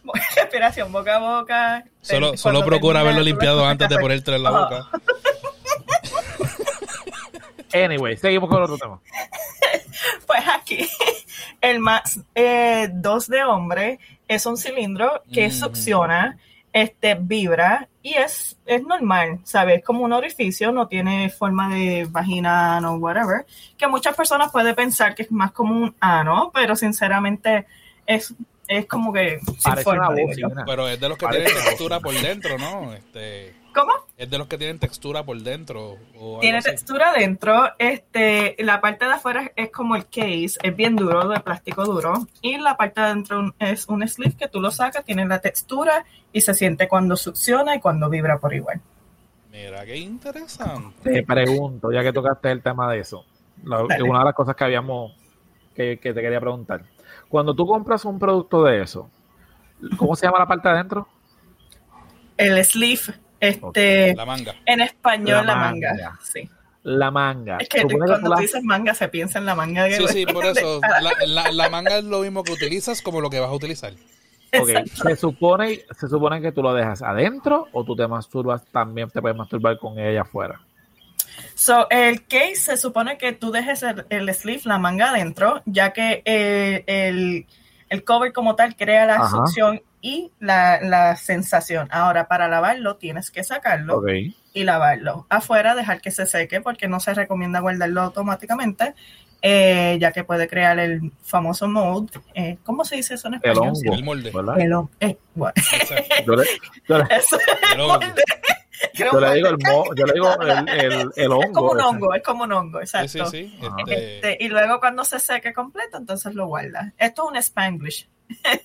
respiración boca a boca. Solo, solo procura haberlo limpiado antes de ponértelo en la boca. Anyway, seguimos con el otro tema. Pues aquí, el más 2 de hombre es un cilindro que Mm. succiona, este, vibra y es, es normal, ¿sabes? Es como un orificio, no tiene forma de vagina o whatever, que muchas personas pueden pensar que es más como un ano, pero sinceramente es, es como que sin Parece una forma, bocina. Pero es de los que Parece tienen textura por dentro, ¿no? Este, ¿Cómo? es de los que tienen textura por dentro. O Tiene así. textura dentro, este, la parte de afuera es como el case, es bien duro, de plástico duro, y la parte de adentro es un sleeve que tú lo sacas, tiene la textura y se siente cuando succiona y cuando vibra por igual. Mira, qué interesante. Te pregunto, ya que tocaste el tema de eso, la- una de las cosas que habíamos, que, que te quería preguntar. Cuando tú compras un producto de eso, ¿cómo se llama la parte de adentro? El sleeve, este, La manga. en español La la, manga. manga. Sí. La manga. Es que cuando tú la- dices manga se piensa en la manga de Sí, sí, por eso. La, la- la manga es lo mismo que utilizas como lo que vas a utilizar. Ok, Se supone, se supone que tú lo dejas adentro o tú te masturbas también, te puedes masturbar con ella afuera. So, el case se supone que tú dejes el, el sleeve, la manga adentro, ya que eh, el, el cover como tal crea la Ajá. succión y la, la sensación. Ahora, para lavarlo tienes que sacarlo Ok. y lavarlo. Afuera, dejar que se seque porque no se recomienda guardarlo automáticamente, eh, ya que puede crear el famoso mold. Eh, ¿Cómo se dice eso en El español? hongo. El molde. ¿verdad? El eh, bueno, Exacto. Yo le, yo El hongo. molde. Yo le digo el mo- yo le digo el, el, el hongo. Es como un ese. hongo, es como un hongo, Sí, exacto. sí, sí. Este, Este, y luego cuando se seque completo, entonces lo guarda. Esto es un Spanglish.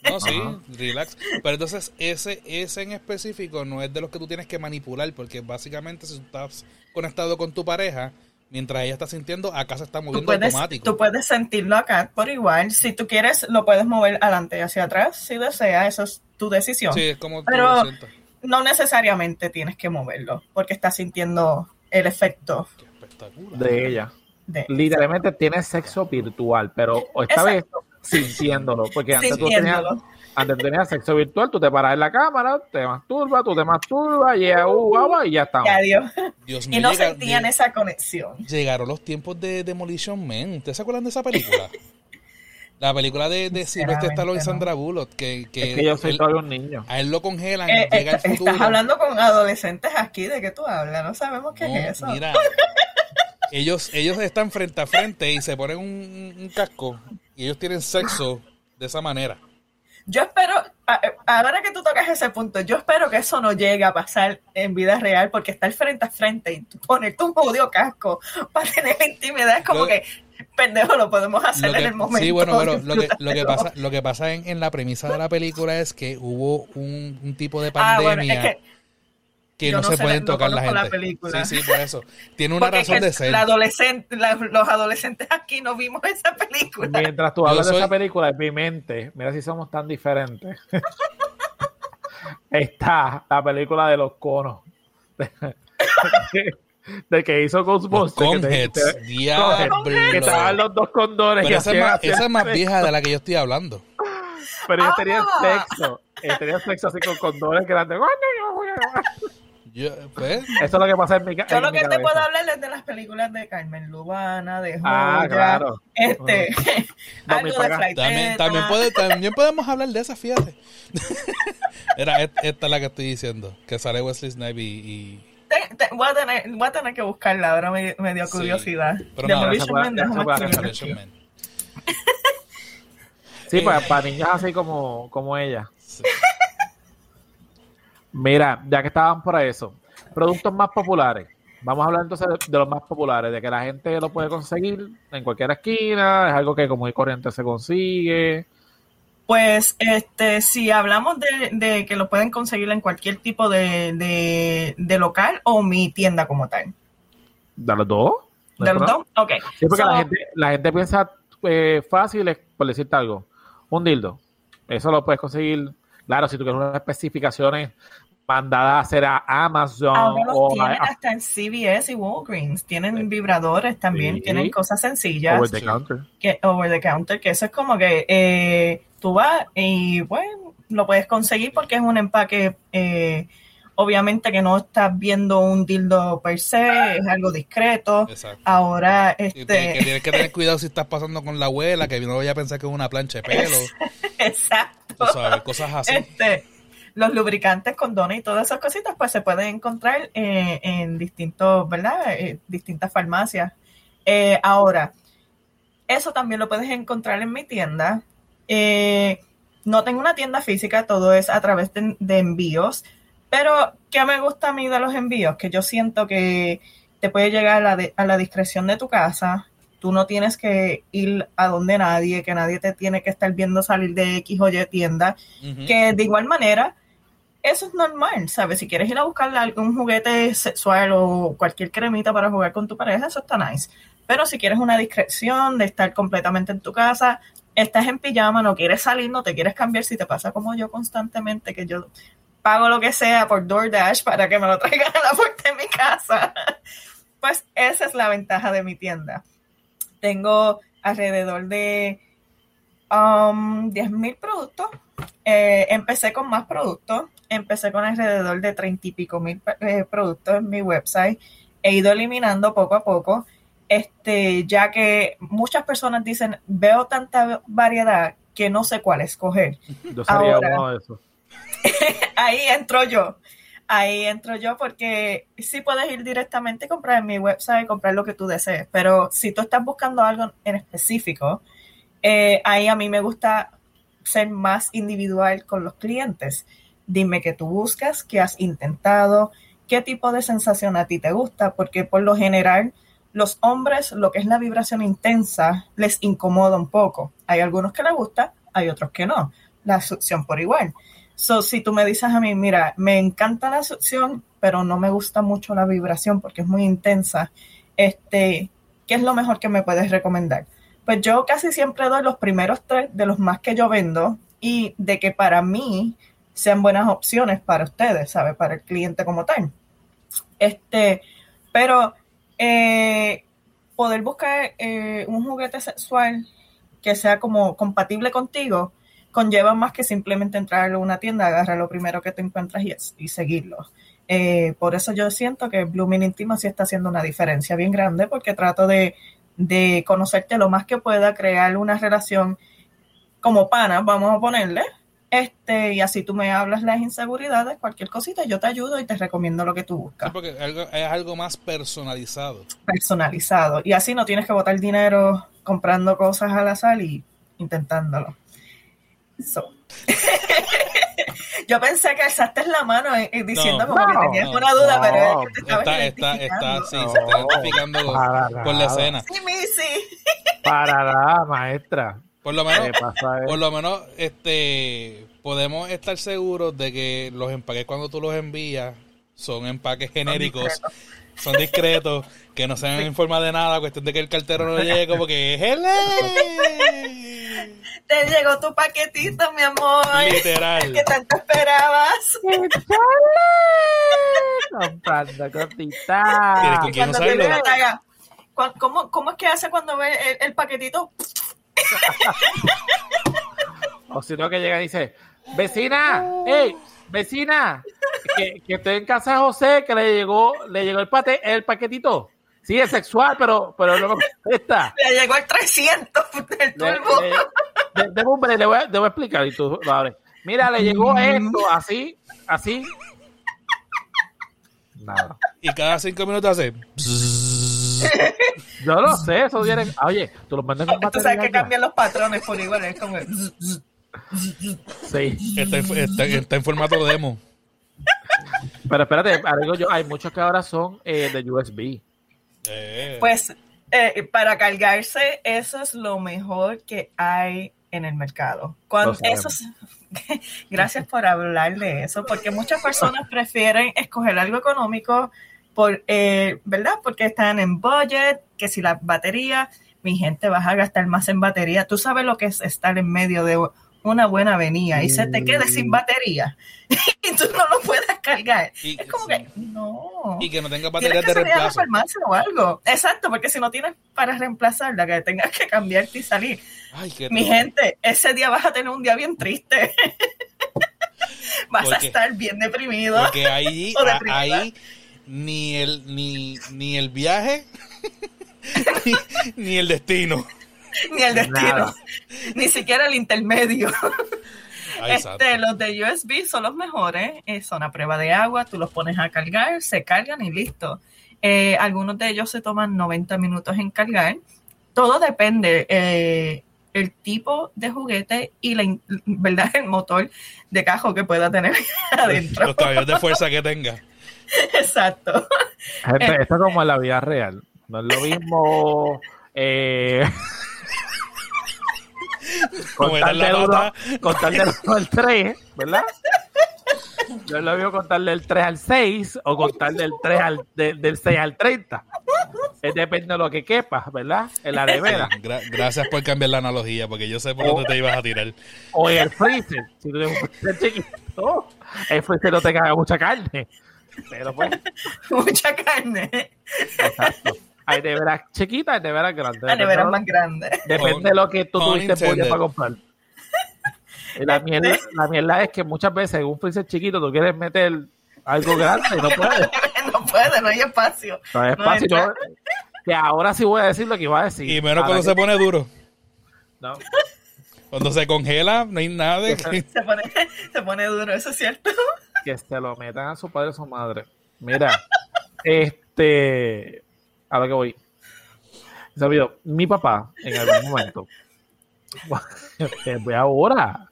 No, sí, Ajá. relax. Pero entonces, ese, ese en específico no es de los que tú tienes que manipular, porque básicamente si tú estás conectado con tu pareja, mientras ella está sintiendo, acá se está Tú moviendo puedes, automático. tú puedes sentirlo acá por igual. Si tú quieres, lo puedes mover adelante y hacia atrás. Si desea, eso es tu decisión. Sí, es como tú Pero- lo sientas. No necesariamente tienes que moverlo, porque estás sintiendo el efecto Qué espectacular. de ella. de... Literalmente tiene sexo virtual, pero esta vez Exacto. Sintiéndolo, porque antes tú, tenías, antes tú tenías sexo virtual, tú te paras en la cámara, te masturbas, tú te masturbas, y, ya, uh, guau, guau, y ya estamos. Ya, Dios. Dios mío, Y no llega- sentían lleg- esa conexión. llegaron los tiempos de Demolition Man. ¿Ustedes se acuerdan de esa película? La película de, de Sylvester Stallone y. Sandra Bullock, que, que, Es que yo soy él- todavía un niño. a él lo congelan, Eh, llega el est- futuro. estás hablando con adolescentes aquí, ¿de qué tú hablas? No sabemos qué No, es eso. Mira, ellos, ellos están frente a frente y se ponen un, un casco y ellos tienen sexo de esa manera. Yo espero, ahora que tú tocas ese punto, yo espero que eso no llegue a pasar en vida real, porque estar frente a frente y ponerte un jodido casco para tener intimidad es como Lo- que, pendejo, lo podemos hacer Lo que- en el momento. sí, bueno, pero lo que, lo que pasa, lo que pasa en, en la premisa de la película es que hubo un, un tipo de Ah, pandemia bueno, es que, que Yo no, no se pueden no tocar la conozco la gente. película. Sí, sí, por eso. Tiene una Porque razón es de ser. la adolescente, la- los adolescentes aquí no vimos esa película. Mientras tú hablas soy- de esa película, en mi mente, mira si somos tan diferentes. Está la película de los conos. de que hizo Ghostbusters. que te- Conheads. te- Diablo. que estaban los dos condones. Pero y esa es, hacían- más, esa es más vieja de la que yo estoy hablando. Pero ellos tenían Ah. sexo. Ellos tenían sexo así con condones grandes. Yo, pues, Eso es lo que pasa en mi, ca- Yo lo que te cabeza. puedo hablar es de las películas de Carmen Lubana, de Joya, Ah, claro. este, No, algo de también, también, puede, también podemos hablar de esa, fíjate. Era, esta es la que estoy diciendo, que sale Wesley Snipes y... y- Te- te- voy, a tener, voy a tener que buscarla, ahora me, me dio Sí, curiosidad. pero nada, Demolition Man. Sí, Eh. para, para niñas así como, como ella. Sí. Mira, ya que estaban por eso, productos más populares. Vamos a hablar entonces de, de los más populares, de que la gente lo puede conseguir en cualquier esquina, es algo que como y corriente se consigue. Pues este, si hablamos de, de que lo pueden conseguir en cualquier tipo de, de, de local o mi tienda como tal. ¿De los dos? ¿No ¿De los dos? Ok. Sí, porque So, la, gente, la gente piensa eh, fácil, por decirte algo, un dildo. Eso lo puedes conseguir, claro, si tú quieres unas especificaciones mandadas a hacer a Amazon Ahora los o tienen a, hasta en CVS y Walgreens. Tienen vibradores también, Sí. tienen cosas sencillas. over the counter. que over the counter, que eso es como que eh, tú vas y bueno, lo puedes conseguir porque es un empaque, eh, obviamente que no estás viendo un dildo per se, es algo discreto. Exacto. Ahora, Y te- que este, tienes que tener cuidado si estás pasando con la abuela, que no vaya a pensar que es una plancha de pelo. exacto. Tú sabes, cosas así. Este, los lubricantes, condones y todas esas cositas, pues se pueden encontrar eh, en distintos, ¿verdad? Eh, distintas farmacias. Eh, ahora, eso también lo puedes encontrar en mi tienda. No tengo una tienda física, todo es a través de, de envíos. Pero, ¿qué me gusta a mí de los envíos? Que yo siento que te puede llegar a la, de- a la discreción de tu casa. Tú no tienes que ir a donde nadie, que nadie te tiene que estar viendo salir de X o Y tienda que de igual manera, eso es normal, ¿sabes? Si quieres ir a buscarle algún juguete sexual o cualquier cremita para jugar con tu pareja, eso está nice. Pero si quieres una discreción de estar completamente en tu casa, estás en pijama, no quieres salir, no te quieres cambiar, si te pasa como yo constantemente, que yo pago lo que sea por DoorDash para que me lo traigan a la puerta de mi casa, pues esa es la ventaja de mi tienda. Tengo alrededor de um, 10.000 productos. Eh, empecé con más productos. Empecé con alrededor de 30 y pico mil eh, productos en mi website. He ido eliminando poco a poco. Este, ya que muchas personas dicen, veo tanta variedad que no sé cuál escoger. Yo sería Ahora. uno de esos. Ahí entro yo. Ahí entro yo porque sí puedes ir directamente y comprar en mi website, comprar lo que tú desees, pero si tú estás buscando algo en específico, eh, ahí a mí me gusta ser más individual con los clientes. Dime qué tú buscas, qué has intentado, qué tipo de sensación a ti te gusta, porque por lo general los hombres lo que es la vibración intensa les incomoda un poco. Hay algunos que les gusta, hay otros que no. La succión por igual. So, si tú me dices a mí, mira, me encanta la succión, pero no me gusta mucho la vibración porque es muy intensa, este, ¿qué es lo mejor que me puedes recomendar? Pues yo casi siempre doy los primeros tres de los más que yo vendo y de que para mí sean buenas opciones para ustedes, ¿sabes? Para el cliente como tal. Este, pero eh, poder buscar eh, un juguete sexual que sea como compatible contigo conlleva más que simplemente entrar a una tienda, agarrar lo primero que te encuentras y, y seguirlo. Eh, por eso yo siento que Blooming Intima sí está haciendo una diferencia bien grande porque trato de, de conocerte lo más que pueda, crear una relación como pana, vamos a ponerle, este, y así tú me hablas las inseguridades, cualquier cosita, yo te ayudo y te recomiendo lo que tú Sí, buscas, porque es algo más personalizado. personalizado. Y así no tienes que botar dinero comprando cosas al azar y intentándolo. So. Yo pensé que alzaste la mano y, y diciendo No, como que tenías no, una duda, no. pero es que te estabas Está, está, está, identificando. sí, se está identificando con, la escena. Sí, Missy. Para nada, maestra. Por lo menos, ¿Qué pasa? eh? por lo menos, este, podemos estar seguros de que los empaques cuando tú los envías son empaques genéricos, son discretos, que no sean en forma de nada, cuestión de que el cartero no llegue como que ¡Hele! Te llegó tu paquetito, mi amor. Literal. Que tanto esperabas. Comprando Tienes cositas. con quién le cu- ¿Cómo, ¿Cómo es que hace cuando ve el, el paquetito? O si no, que llega y dice, vecina, hey, vecina, que, que estoy en casa de José, que le llegó, le llegó el, pate, el paquetito. Sí, es sexual, pero, pero no me contesta. Le llegó el 300 del turbo. le- de- deme un break, le voy, a, le voy a explicar y tú abres. Mira, le llegó esto, así, así. Nada. Y cada cinco minutos hace. Yo lo sé, eso viene. Oye, tú lo mandas con Tú sabes que ya? cambian los patrones por igual. Es como... Sí. Está, en- está- está en formato demo. Pero espérate, yo, hay muchos que ahora son eh, de USB. Eh, Pues eh, para cargarse, eso es lo mejor que hay en el mercado. Cuando Lo sabemos. eso es- gracias por hablar de eso, porque muchas personas prefieren escoger algo económico, por, eh, ¿verdad? Porque están en budget, que si la batería, mi gente, vas a gastar más en batería. Tú sabes lo que es estar en medio de una buena avenida y se te quede sin batería y tú no lo puedas cargar. Y- es como sí. que, no. y que no tenga Tienes baterías que de salir a la o algo. Exacto, porque si no tienes para reemplazarla, que tengas que cambiarte y salir. Ay, qué Mi gente, ese día vas a tener un día bien triste. vas ¿Por a estar bien deprimido. Porque ahí, ni el ni, ni el viaje ni, ni el destino. Ni el destino. Nada. Ni siquiera el intermedio. Este, los de USB son los mejores. eh, son a prueba de agua. Tú los pones a cargar, se cargan y listo. Eh, algunos de ellos se toman 90 minutos en cargar. Todo depende. eh, el tipo de juguete y la, verdad el motor de cajo que pueda tener adentro. Los caballos de fuerza que tenga. Exacto. Gente, esto es como en la vida real. No es lo mismo. Eh, Como era contar la del uno, nota. contar del 1 al 3, ¿verdad? Es lo mismo contar del 3 al 6 o contar del 3 al, de- del 6 al 30. Es depende de lo que quepa, ¿verdad? En la nevera. Gra- gracias por cambiar la analogía, porque yo sé por dónde te ibas a tirar. O en el freezer. Si tú tienes un freezer chiquito, el freezer no te caga mucha carne. Pero pues, Mucha carne. exacto. Hay neveras chiquitas, hay neveras grandes. La nevera es Depende- más grande. Depende de lo que tú tuviste para comprar. Y La mierda, la mierda es que muchas veces en un freezer chiquito tú quieres meter algo grande y no puedes. no puede, no hay espacio. No es No fácil. entra. yo- que ahora sí voy a decir lo que iba a decir. Y menos cuando que- se pone duro. no. Cuando se congela, no hay nada de que... Se pone, se pone duro, eso es cierto. que se lo metan a su padre o su madre. Mira, este, a lo que voy. Olvidó, mi papá, en algún momento, eh, voy ahora,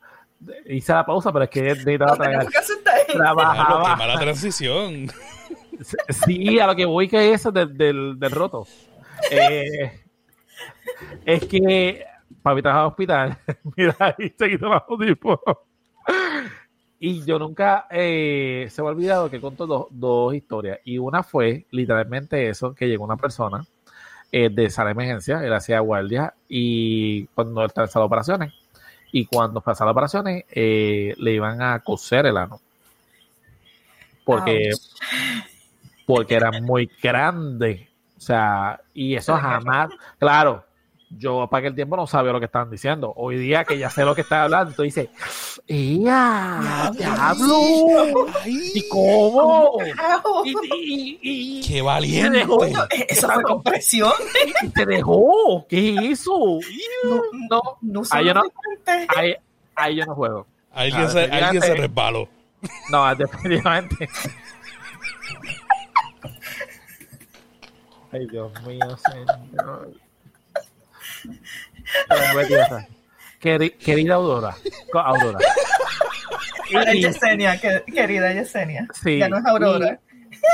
hice la pausa, pero es que necesitaba tragar. Trabajaba. mala transición. Sí, a lo que voy que es eso del, del, del roto. Eh, es que papi trabaja en hospital. Mira, ahí se quitó los audífonos. Y yo nunca eh, se me ha olvidado que contó dos, dos historias. Y una fue literalmente eso, que llegó una persona eh, de sala de emergencia, él hacía guardia y cuando estaba en sala de operaciones. Y cuando fue a sala de operaciones, eh, le iban a coser el ano. Porque porque era muy grande. O sea, y eso jamás, claro, yo para aquel tiempo no sabía lo que estaban diciendo. Hoy día que ya sé lo que está hablando, tú dices, ¡Ea! ¡Diablo! ¿Y cómo? Y, y, y, ¡Qué valiente! te dejó, Eso fue con presión. y te dejó. ¿Qué eso? No, No Ahí yo no- ahí, ahí yo no juego. Alguien, se, alguien se definitivamente. resbaló. No, definitivamente. Ay, Dios mío, señor. Pero, Betty, o sea, queri- Querida Aurora. Aurora. Y- Yesenia, que- querida Yesenia. Sí, Ya no es Aurora.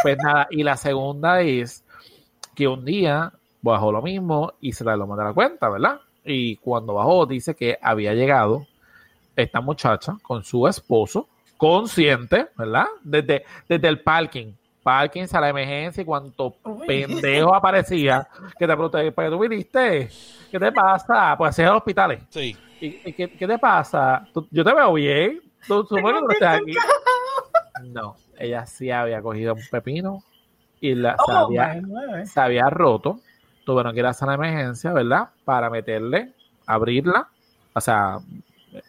Pues nada, y la segunda es que un día bajó lo mismo y se le lo mandó la cuenta, ¿verdad? Y cuando bajó dice que había llegado esta muchacha con su esposo, consciente, ¿verdad? Desde, desde el parking. Parking, sala de emergencia y cuánto Uy. pendejo aparecía que te pregunté, ¿para qué tú viniste? ¿Qué te pasa? Pues así es los hospitales. Sí. ¿Y, y qué, qué te pasa? ¿Tú- yo te veo bien. ¿Tú supones que tú estás aquí? No, ella sí había cogido un pepino y la, se, Oh, había, word. se había roto. Tuvieron que ir a la sala de emergencia, ¿verdad? Para meterle, abrirla, o sea,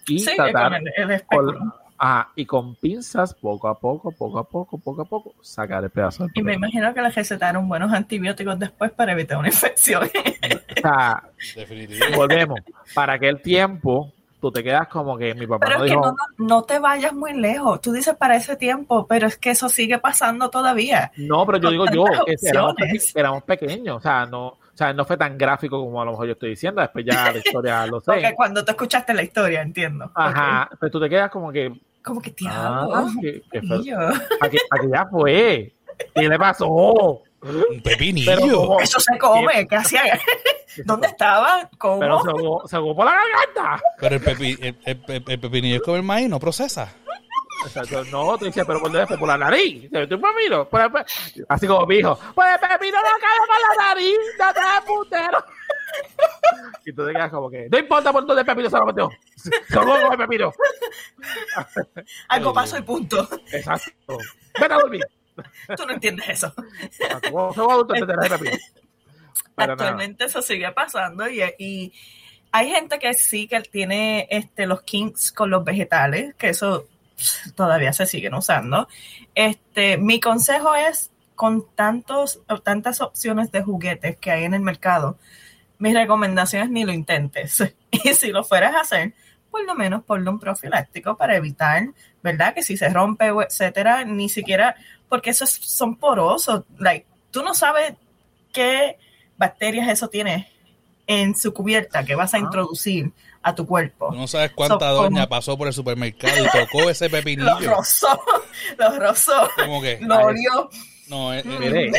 y Sí, tratar con el, el con, ajá, y con pinzas, poco a poco, poco a poco, poco a poco, sacar el pedazo Y me imagino que le recetaron buenos antibióticos después para evitar una infección. O sea, Definitivo. volvemos. Para aquel tiempo, tú te quedas como que mi papá Pero no es que dijo, no, no, no te vayas muy lejos. Tú dices para ese tiempo, pero es que eso sigue pasando todavía. No, pero yo con digo yo, que éramos, éramos pequeños, o sea, no, o sea, no fue tan gráfico como a lo mejor yo estoy diciendo, después ya la historia lo Porque sé. cuando tú escuchaste la historia, entiendo. Ajá, pero tú te quedas como que. Como que ah, diablo. que, que fue- a que, a que ya fue, ¿qué le pasó? Un pepinillo. Eso se come. ¿Qué hacía? ¿Dónde estaba? ¿Cómo? Pero se ahogó por la garganta. Pero el, pepi- el, el- el- el pepinillo es como el maíz, no procesa. Exacto, no, tú dices, pero por dónde por la nariz. ¿Tú un pepino? Por el Así como mi hijo, pues el pepino no cae por la nariz, te das putero. Y tú te quedas como que, no importa por dónde el pepino se lo metió. Ahogó con el pepino. Algo pasó y punto. Exacto. Vete a dormir. Tú no entiendes eso. Como adulto. Pero nada. Actualmente eso sigue pasando y, y hay gente que sí que tiene este, los kinks con los vegetales, que eso todavía se siguen usando. Este, mi consejo es con tantos, tantas opciones de juguetes que hay en el mercado, mi recomendación es ni lo intentes. Y si lo fueras a hacer, por lo menos ponle un profiláctico para evitar, ¿verdad? Que si se rompe, o etcétera, ni siquiera, porque esos son porosos. Like, tú no sabes qué bacterias eso tiene en su cubierta que vas a Ah. introducir a tu cuerpo. Tú no sabes cuánta So, doña como- pasó por el supermercado y tocó ese Los pepinillo. rozó, los rozó, Como que, lo olió. no, eh, eh, Mire,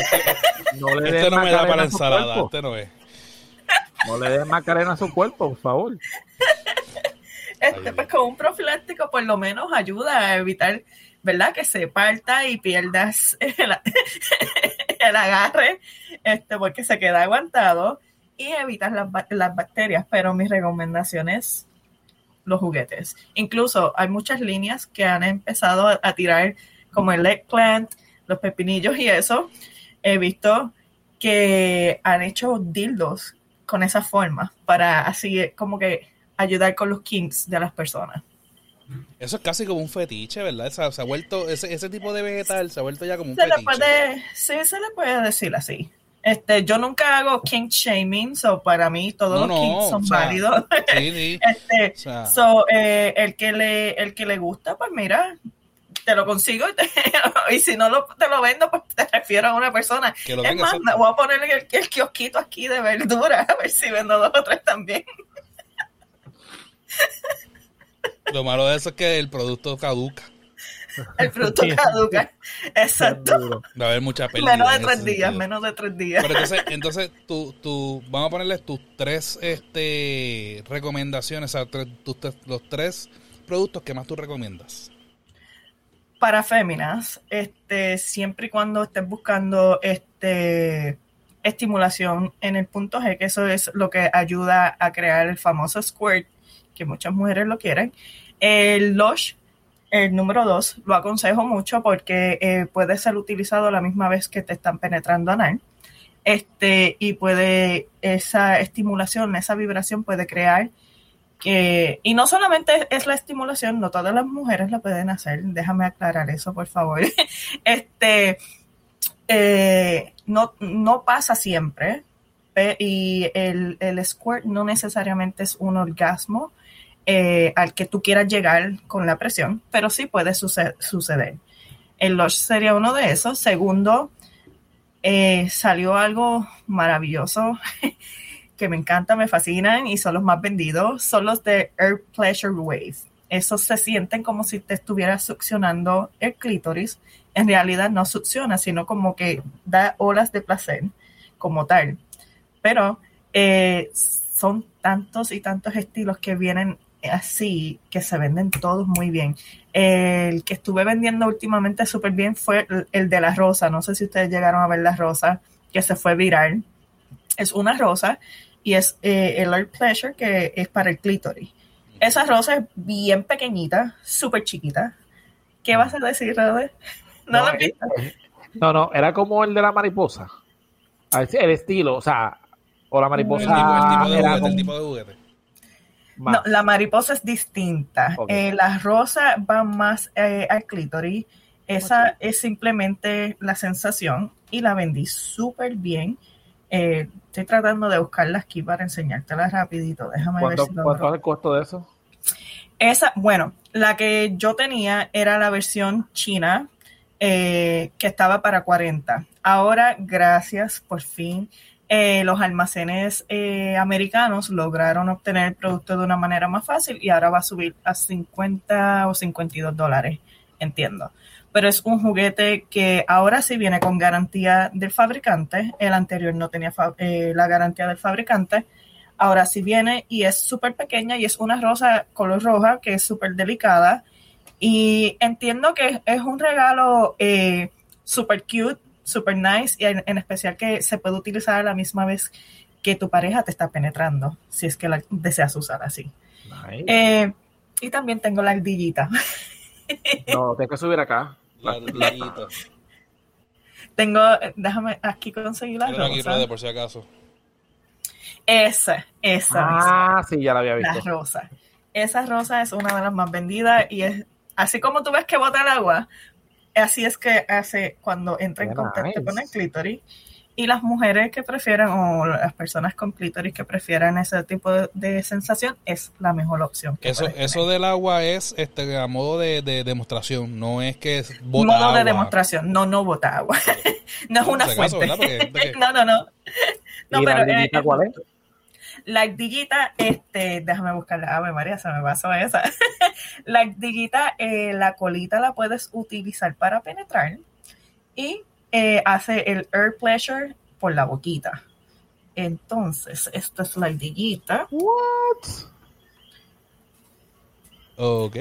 no le este des no me da para ensalada, este no es. No le des macarena a su cuerpo, por favor. Este, pues con un profiláctico por lo menos ayuda a evitar, ¿verdad? Que se parta y pierdas el, el agarre, este, porque se queda aguantado y evitas las, las bacterias. Pero mi recomendación es los juguetes. Incluso hay muchas líneas que han empezado a, a tirar como el eggplant, los pepinillos y eso. He visto que han hecho dildos con esa forma para así como que ayudar con los kinks de las personas. Eso es casi como un fetiche, ¿verdad? Se, se ha vuelto, ese, ese tipo de vegetal se ha vuelto ya como un Se le fetiche. puede, sí, se le puede decir así. Este, yo nunca hago kink shaming, so para mí todos No, los no, kinks son o sea, válidos. Sí, sí. Este, O sea, so, eh, el que le, el que le gusta, pues mira, te lo consigo y, te- y si no lo, te lo vendo, pues te refiero a una persona. que lo Es más, voy a poner el, el kiosquito aquí de verduras, a ver si vendo dos o tres también. Lo malo de eso es que el producto caduca. El fruto caduca. Exacto. Va a haber mucha pérdida. Menos de tres días, menos de tres días. Pero entonces, entonces tú, tú, vamos a ponerle tus tres este, recomendaciones, o sea, tus los tres productos que más tú recomiendas. para féminas, este, siempre y cuando estés buscando este, estimulación en el punto G, que eso es lo que ayuda a crear el famoso squirt, que muchas mujeres lo quieren. El Lush, el número dos, lo aconsejo mucho porque eh, puede ser utilizado la misma vez que te están penetrando anal. Este, y puede, esa estimulación, esa vibración puede crear que, y no solamente es la estimulación, no todas las mujeres la pueden hacer, déjame aclarar eso, por favor. Este, eh, no, no pasa siempre, y el, el squirt no necesariamente es un orgasmo eh, al que tú quieras llegar con la presión, pero sí puede suce- suceder. El Lush sería uno de esos. Segundo, eh, salió algo maravilloso que me encanta, me fascinan y son los más vendidos, son los de Air Pleasure Wave. Esos se sienten como si te estuvieras succionando el clítoris. En realidad no succiona, sino como que da olas de placer como tal. Pero eh, son tantos y tantos estilos que vienen así que se venden todos muy bien. El que estuve vendiendo últimamente súper bien fue el de la rosa. No sé si ustedes llegaron a ver la rosa que se fue viral. Es una rosa y es eh, el Art Pleasure que es para el clítoris. Esa rosa es bien pequeñita, súper chiquita. ¿Qué vas a decir, Rode? No, no, no, no, era como el de la mariposa. El estilo, o sea, o la mariposa. El tipo, de juguete, No, la mariposa es distinta. Eh, la rosa va más eh, al clítoris. Esa es simplemente la sensación y la vendí súper bien. Eh, estoy tratando de buscarla aquí para enseñártela rapidito. Déjame ver si ¿Cuánto es el costo de eso? Esa, bueno, la que yo tenía era la versión china que estaba para 40. Ahora, gracias, por fin, eh, los almacenes eh, americanos lograron obtener el producto de una manera más fácil y ahora va a subir a 50 o 52 dólares, entiendo. Pero es un juguete que ahora sí viene con garantía del fabricante. El anterior no tenía eh, la garantía del fabricante. Ahora sí viene y es súper pequeña y es una rosa color roja que es súper delicada. Y entiendo que es un regalo súper cute super nice y en, especial que se puede utilizar a la misma vez que tu pareja te está penetrando, si es que la deseas usar así. Eh, y también tengo la ardillita. No, tengo que subir acá. La ardillita. tengo, déjame aquí conseguir la rosa. por si acaso. Esa, esa. Ah, sí, ya la había visto. La rosa. Esa rosa es una de las más vendidas y es así como tú ves que bota el agua, así es que hace cuando entra en contacto con el clítoris. Y las mujeres que prefieren, o las personas con clítoris que prefieren ese tipo de, sensación, es la mejor opción. Eso, eso del agua es este a modo de, demostración, no es que es bota Modo de demostración, no, no bota agua. no es una fuente. no, no, no. No, pero, eh, cuál es? La ardillita, este, déjame buscarla. Ave María, se me pasó esa. la ardillita, eh, la colita la puedes utilizar para penetrar y eh, hace el air pleasure por la boquita. Entonces, esta es la ardillita. What?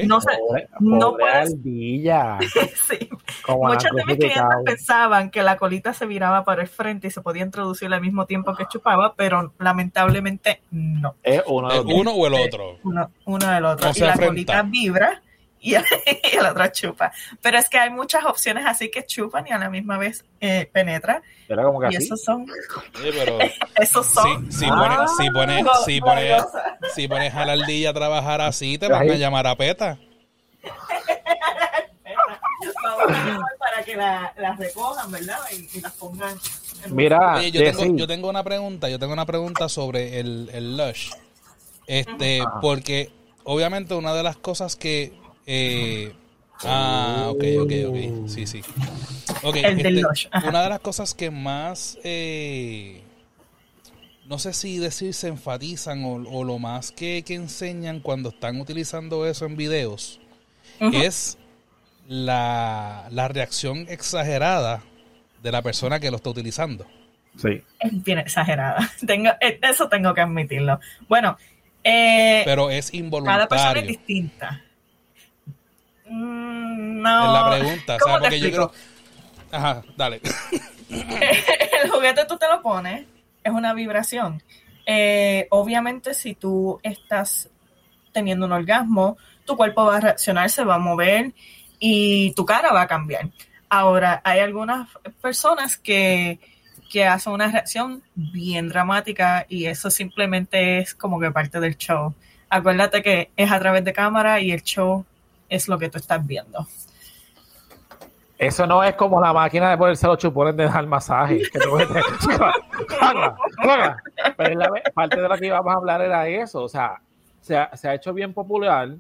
No sé, no puedes... sí. Muchos de mis clientes pensaban que la colita se viraba para el frente y se podía introducir al mismo tiempo que chupaba, pero lamentablemente no. Es uno, uno o el otro. Uno, uno del otro. y la colita vibra y, el otro chupa. Pero es que hay muchas opciones así que chupan y a la misma vez eh, penetra. Era como que y esos son. Sí, pero esos son. Si, si, pones, si, pones, si, pones, si pones a la ardilla a trabajar así, te van a llamar a peta. para que las la recojan, ¿verdad? Y, las pongan. Mira, yo, tengo, yo tengo una pregunta, yo tengo una pregunta sobre el, el Lush. Este, porque obviamente una de las cosas que eh, ah, ok, ok, ok. Sí, sí. Okay, este, una de las cosas que más, eh, no sé si decir se enfatizan o, lo más que, enseñan cuando están utilizando eso en videos, es la, la reacción exagerada de la persona que lo está utilizando. Sí. Es bien exagerada. Tengo, eh, eso tengo que admitirlo. Bueno, eh, pero es involuntario. Cada persona es distinta. Mm, no. Es la pregunta, o sea, porque yo creo. Ajá, dale. el juguete tú te lo pones, es una vibración. Eh, obviamente, si tú estás teniendo un orgasmo, tu cuerpo va a reaccionar, se va a mover y tu cara va a cambiar. Ahora, hay algunas personas que, que hacen una reacción bien dramática y eso simplemente es como que parte del show. Acuérdate que es a través de cámara y el show es lo que tú estás viendo. Eso no es como la máquina de ponerse los chupones de dar masaje. Pero parte de lo que íbamos a hablar era eso. O sea, se ha, se ha hecho bien popular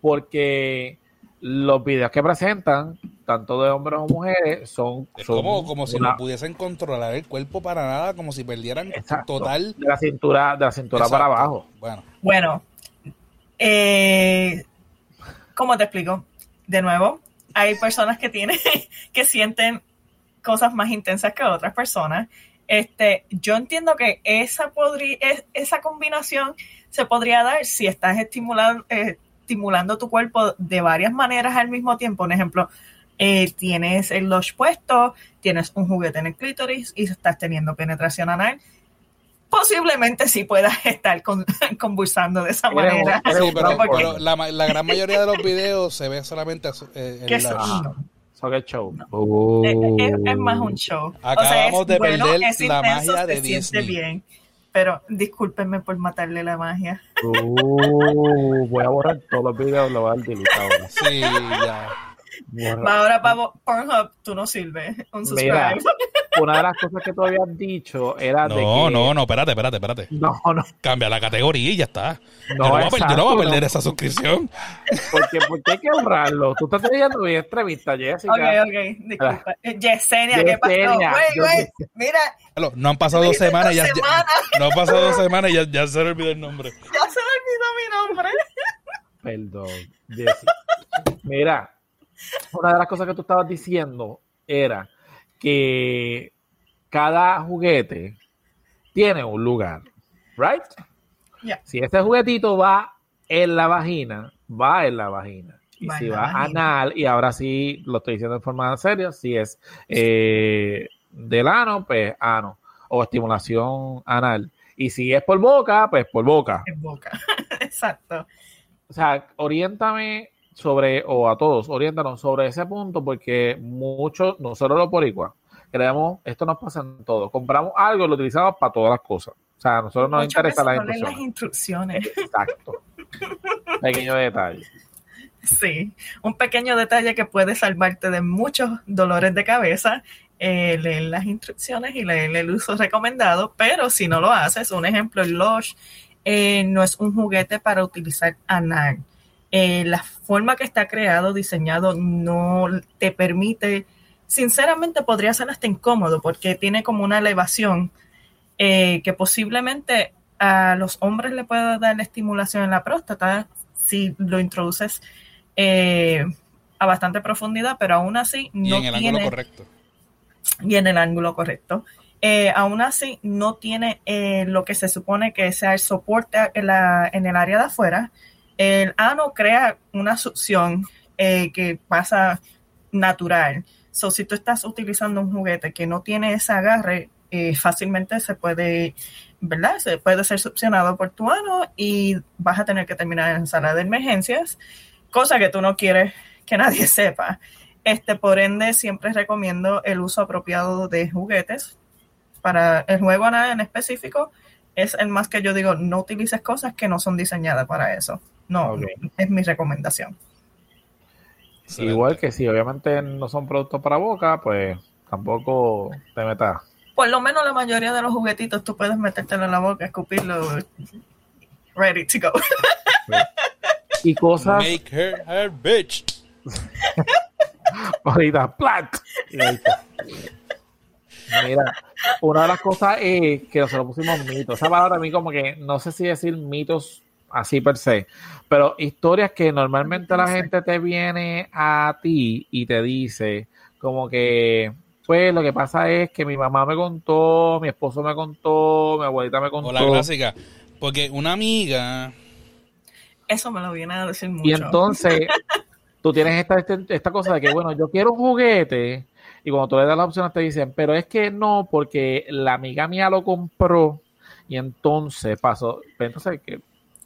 porque los videos que presentan, tanto de hombres o mujeres, son. Es como, como si no pudiesen controlar el cuerpo para nada, como si perdieran total. De la cintura, de la cintura para abajo. Bueno. Bueno, eh, ¿Cómo te explico? De nuevo, hay personas que tienen, que sienten cosas más intensas que otras personas. Este, yo entiendo que esa, esa combinación se podría dar si estás estimulando, eh, estimulando tu cuerpo de varias maneras al mismo tiempo. Por ejemplo, eh, tienes el losh puesto, tienes un juguete en el clítoris y estás teniendo penetración anal posiblemente sí puedas estar con, convulsando de esa manera. Sí, pero, la, la, gran mayoría de los videos se ve solamente eh, el show. show. Uh. Es, más un show. Acabamos de perder la magia de Disney. Bien, pero discúlpenme por matarle la magia. Uh, voy a borrar todos los videos, lo voy a dar Sí, ya. Ahora para Pornhub tú no sirves. Un Mira, una de las cosas que tú habías dicho era no, de que... No, no, espérate, espérate, espérate. No, no. Cambia la categoría y ya está. No, yo, no exacto, voy, a, yo no voy a perder esa suscripción. Porque, porque hay que honrarlo. Tú estás teniendo mi entrevista, Jessica. Ok, ok, disculpa. Eh, Yesenia, ¿qué pasó? Güey, güey, mira. No han pasado dos semanas, ya, ya, no han pasado dos semanas y ya, ya se le olvidó el nombre. Ya se le olvidó mi nombre. Perdón, Jessica. Mira, una de las cosas que tú estabas diciendo era que cada juguete tiene un lugar, ¿right? Si este juguetito va en la vagina, va en la vagina. Y si va anal, y ahora sí lo estoy diciendo en forma seria, si es eh, del ano, pues ano, o estimulación anal. Y si es por boca, pues por boca. En boca, exacto. O sea, oriéntame sobre, o a todos, oriéntanos sobre ese punto, porque muchos, nosotros los igual creemos, esto nos pasa en todo. Compramos algo y lo utilizamos para todas las cosas. O sea, a nosotros nos interesa las instrucciones. las instrucciones. Exacto. pequeño detalle. Sí, un pequeño detalle que puede salvarte de muchos dolores de cabeza. Eh, leer las instrucciones y leer el uso recomendado, pero si no lo haces, un ejemplo, el Lush eh, no es un juguete para utilizar anal. Eh, la forma que está creado, diseñado, no te permite, sinceramente podría ser hasta incómodo porque tiene como una elevación eh, que posiblemente a los hombres le pueda dar la estimulación en la próstata si lo introduces eh, a bastante profundidad, pero aún así no y en el ángulo correcto. Y en el ángulo correcto. aún así no tiene lo que se supone que sea el soporte en, la, en el área de afuera, el ano crea una succión eh, que pasa natural. So, si tú estás utilizando un juguete que no tiene ese agarre, eh, fácilmente se puede, ¿verdad? Se puede ser succionado por tu ano y vas a tener que terminar en sala de emergencias, cosa que tú no quieres que nadie sepa. Este, por ende, siempre recomiendo el uso apropiado de juguetes. Para el juego anal en específico, es el más que yo digo, no utilices cosas que no son diseñadas para eso. No, es mi recomendación. Igual que si obviamente no son productos para boca, pues tampoco te metas. Por lo menos la mayoría de los juguetitos tú puedes metértelo en la boca, escupirlo, ready to go. Y cosas. Make her her bitch. Ahorita, plant. Mira, una de las cosas es que nosotros pusimos mitos. Esa palabra a mí como que no sé si decir mitos así per se, pero historias que normalmente la gente te viene a ti y te dice como que, pues lo que pasa es que mi mamá me contó, mi esposo me contó, mi abuelita me contó. O la clásica, porque una amiga... Eso me lo viene a decir mucho. Y entonces tú tienes esta, esta, esta cosa de que, bueno, yo quiero un juguete y cuando tú le das las opciones te dicen, pero es que no, porque la amiga mía lo compró y entonces pasó. Entonces, que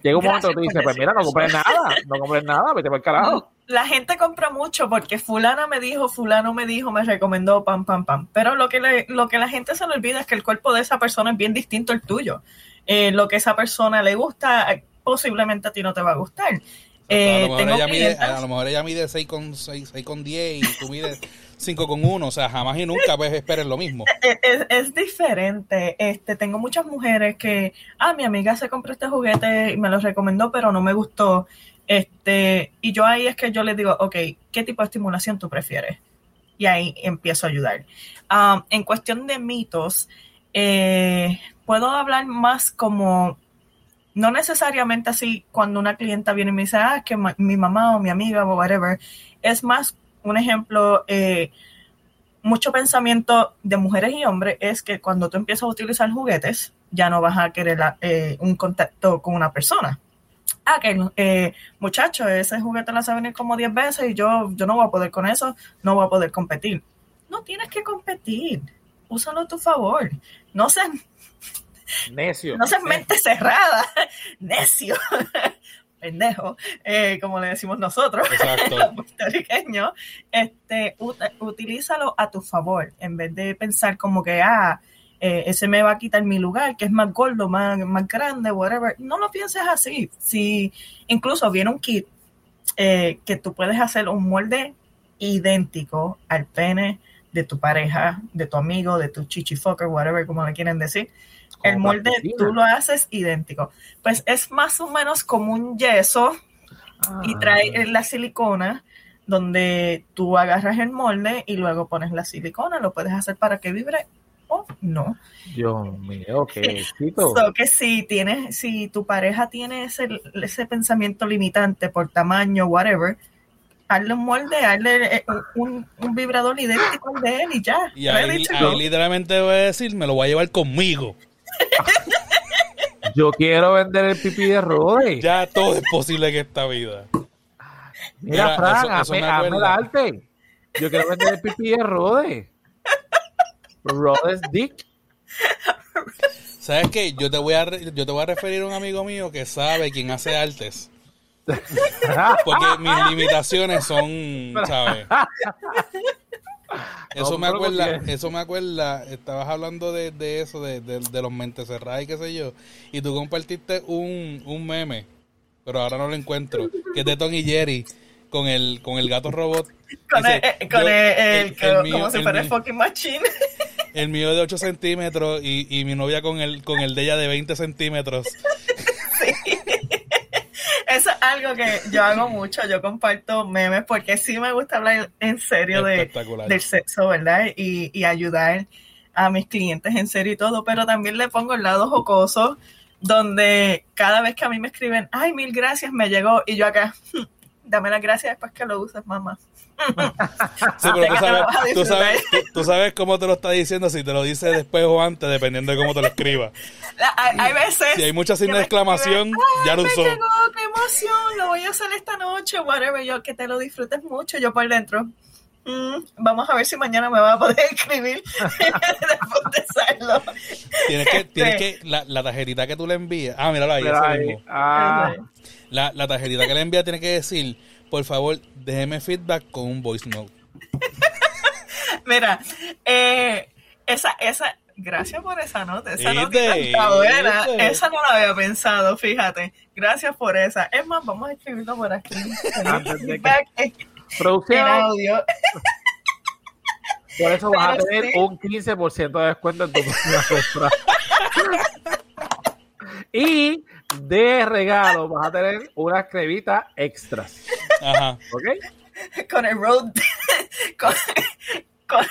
llega un momento que tú dices, pues mira, no compres nada, no compres nada, vete por el carajo. la gente compra mucho porque fulana me dijo, fulano me dijo, me recomendó, pam, pam, pam. Pero lo que, lo que la gente se le olvida es que el cuerpo de esa persona es bien distinto al tuyo. Eh, lo que esa persona le gusta, posiblemente a ti no te va a gustar. Eh, a, lo mejor ella mide, a lo mejor ella mide 6 con, 6, 6 con 10 y tú mides 5 con 1, o sea, jamás y nunca pues esperes lo mismo. Es, diferente. Este, tengo muchas mujeres que, ah, mi amiga se compró este juguete y me lo recomendó, pero no me gustó. Este, y yo ahí es que yo les digo, ok, ¿qué tipo de estimulación tú prefieres? Y ahí empiezo a ayudar. En cuestión de mitos, eh, puedo hablar más como, no necesariamente así cuando una clienta viene y me dice, ah, que mi mamá o mi amiga o whatever, es más un ejemplo, eh, mucho pensamiento de mujeres y hombres es que cuando tú empiezas a utilizar juguetes, ya no vas a querer eh, un contacto con una persona. Ah, que eh, muchacho, ese juguete la sabe venir como 10 veces y yo, yo no voy a poder con eso, no voy a poder competir. No tienes que competir, úsalo a tu favor. No seas Necio. no seas mente cerrada, necio, pendejo, eh, como le decimos nosotros, los puertorriqueños, este, ut- utilízalo a tu favor, en vez de pensar como que, ah, eh, ese me va a quitar mi lugar, que es más gordo, más, más grande, whatever. No lo pienses así. Si incluso viene un kit eh, que tú puedes hacer un molde idéntico al pene de tu pareja, de tu amigo, de tu chichifucker, whatever, como le quieren decir. El molde plastilina. tú lo haces idéntico. Pues es más o menos como un yeso y Ah. trae la silicona donde tú agarras el molde y luego pones la silicona, lo puedes hacer para que vibre o no. Dios mío, qué éxito. So que si tienes, si tu pareja tiene ese, ese pensamiento limitante por tamaño, whatever, hazle un molde, hazle eh, un, un vibrador idéntico al de él y ya. Y ahí, literalmente voy a decir, me lo voy a llevar conmigo. Yo quiero vender el pipí de Rode. Ya todo es posible en esta vida. Mira, Mira, Fran, hazme, el arte. Yo quiero vender el pipí de Rode. Rode's Dick. ¿Sabes qué? Yo te voy a re- yo te voy a referir a un amigo mío que sabe quién hace artes. Porque mis limitaciones son, ¿sabes? Eso No, me acuerda, eso me acuerda, estabas hablando de, de eso, de, de- de los mentes cerradas y qué sé yo, y tú compartiste un, un meme, pero ahora no lo encuentro, que es de Tony Jerry con el, con el gato robot. Con Dice, el, eh, con yo- el, el- el- el mío- como si el fuera el fucking machine. El mío de 8 centímetros y, y mi novia con el, con el de ella de 20 centímetros. Eso es algo que yo hago mucho, yo comparto memes porque sí me gusta hablar en serio de, del sexo, ¿verdad? Y, y ayudar a mis clientes en serio y todo, pero también le pongo el lado jocoso donde cada vez que a mí me escriben, ay, mil gracias, me llegó, y yo acá, dame las gracias después que lo uses, mamá. Sí, pero tú sabes, tú, sabes, tú, tú sabes cómo te lo está diciendo, si te lo dice después o antes, dependiendo de cómo te lo escriba. La- Hay, hay veces... Si hay mucha que signo me de exclamación, ya lo "Ay, usó. Llegó, qué emoción, lo voy a hacer esta noche, whatever, yo que te lo disfrutes mucho, yo por dentro. "Mm, vamos a ver si mañana me va a poder escribir después de hacerlo. Tienes que, tienes Sí. que, la, la tarjetita que tú le envías, ah, míralo ahí, ese ahí, mismo. ah, La, la tarjetita que le envía tiene que decir, por favor, déjeme feedback con un voice note. Mira, eh, esa, esa, gracias por esa nota, esa nota está buena, esa no la había pensado, fíjate, gracias por esa. Es más, vamos a escribirlo por aquí. Feedback en- producción, audio. por eso vas a tener sí. un 15% de descuento en tu próxima compra. y de regalo vas a tener unas cremitas extras. Ajá. ¿Ok? con el road con, con-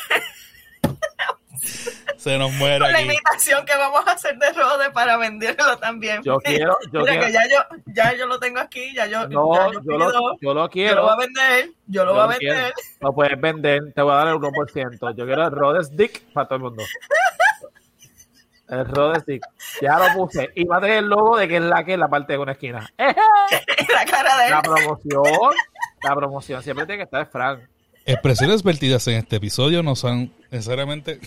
Se nos muere con la imitación que vamos a hacer de Rode para venderlo también. Yo quiero, yo Mira quiero. que ya yo, ya yo lo tengo aquí, ya yo, No, ya yo lo, yo lo yo lo quiero. voy a vender, yo lo Yo voy a lo quiero. vender. Lo puedes vender, te voy a dar el 1%. Yo quiero el Rhodes Dick para todo el mundo. El Rhodes Dick. Ya lo puse. Y va a tener el logo de que es la que es la parte de una esquina. ¡Ejé! la cara de él. La promoción. La promoción siempre tiene que estar Frank. Expresiones vertidas en este episodio no son necesariamente...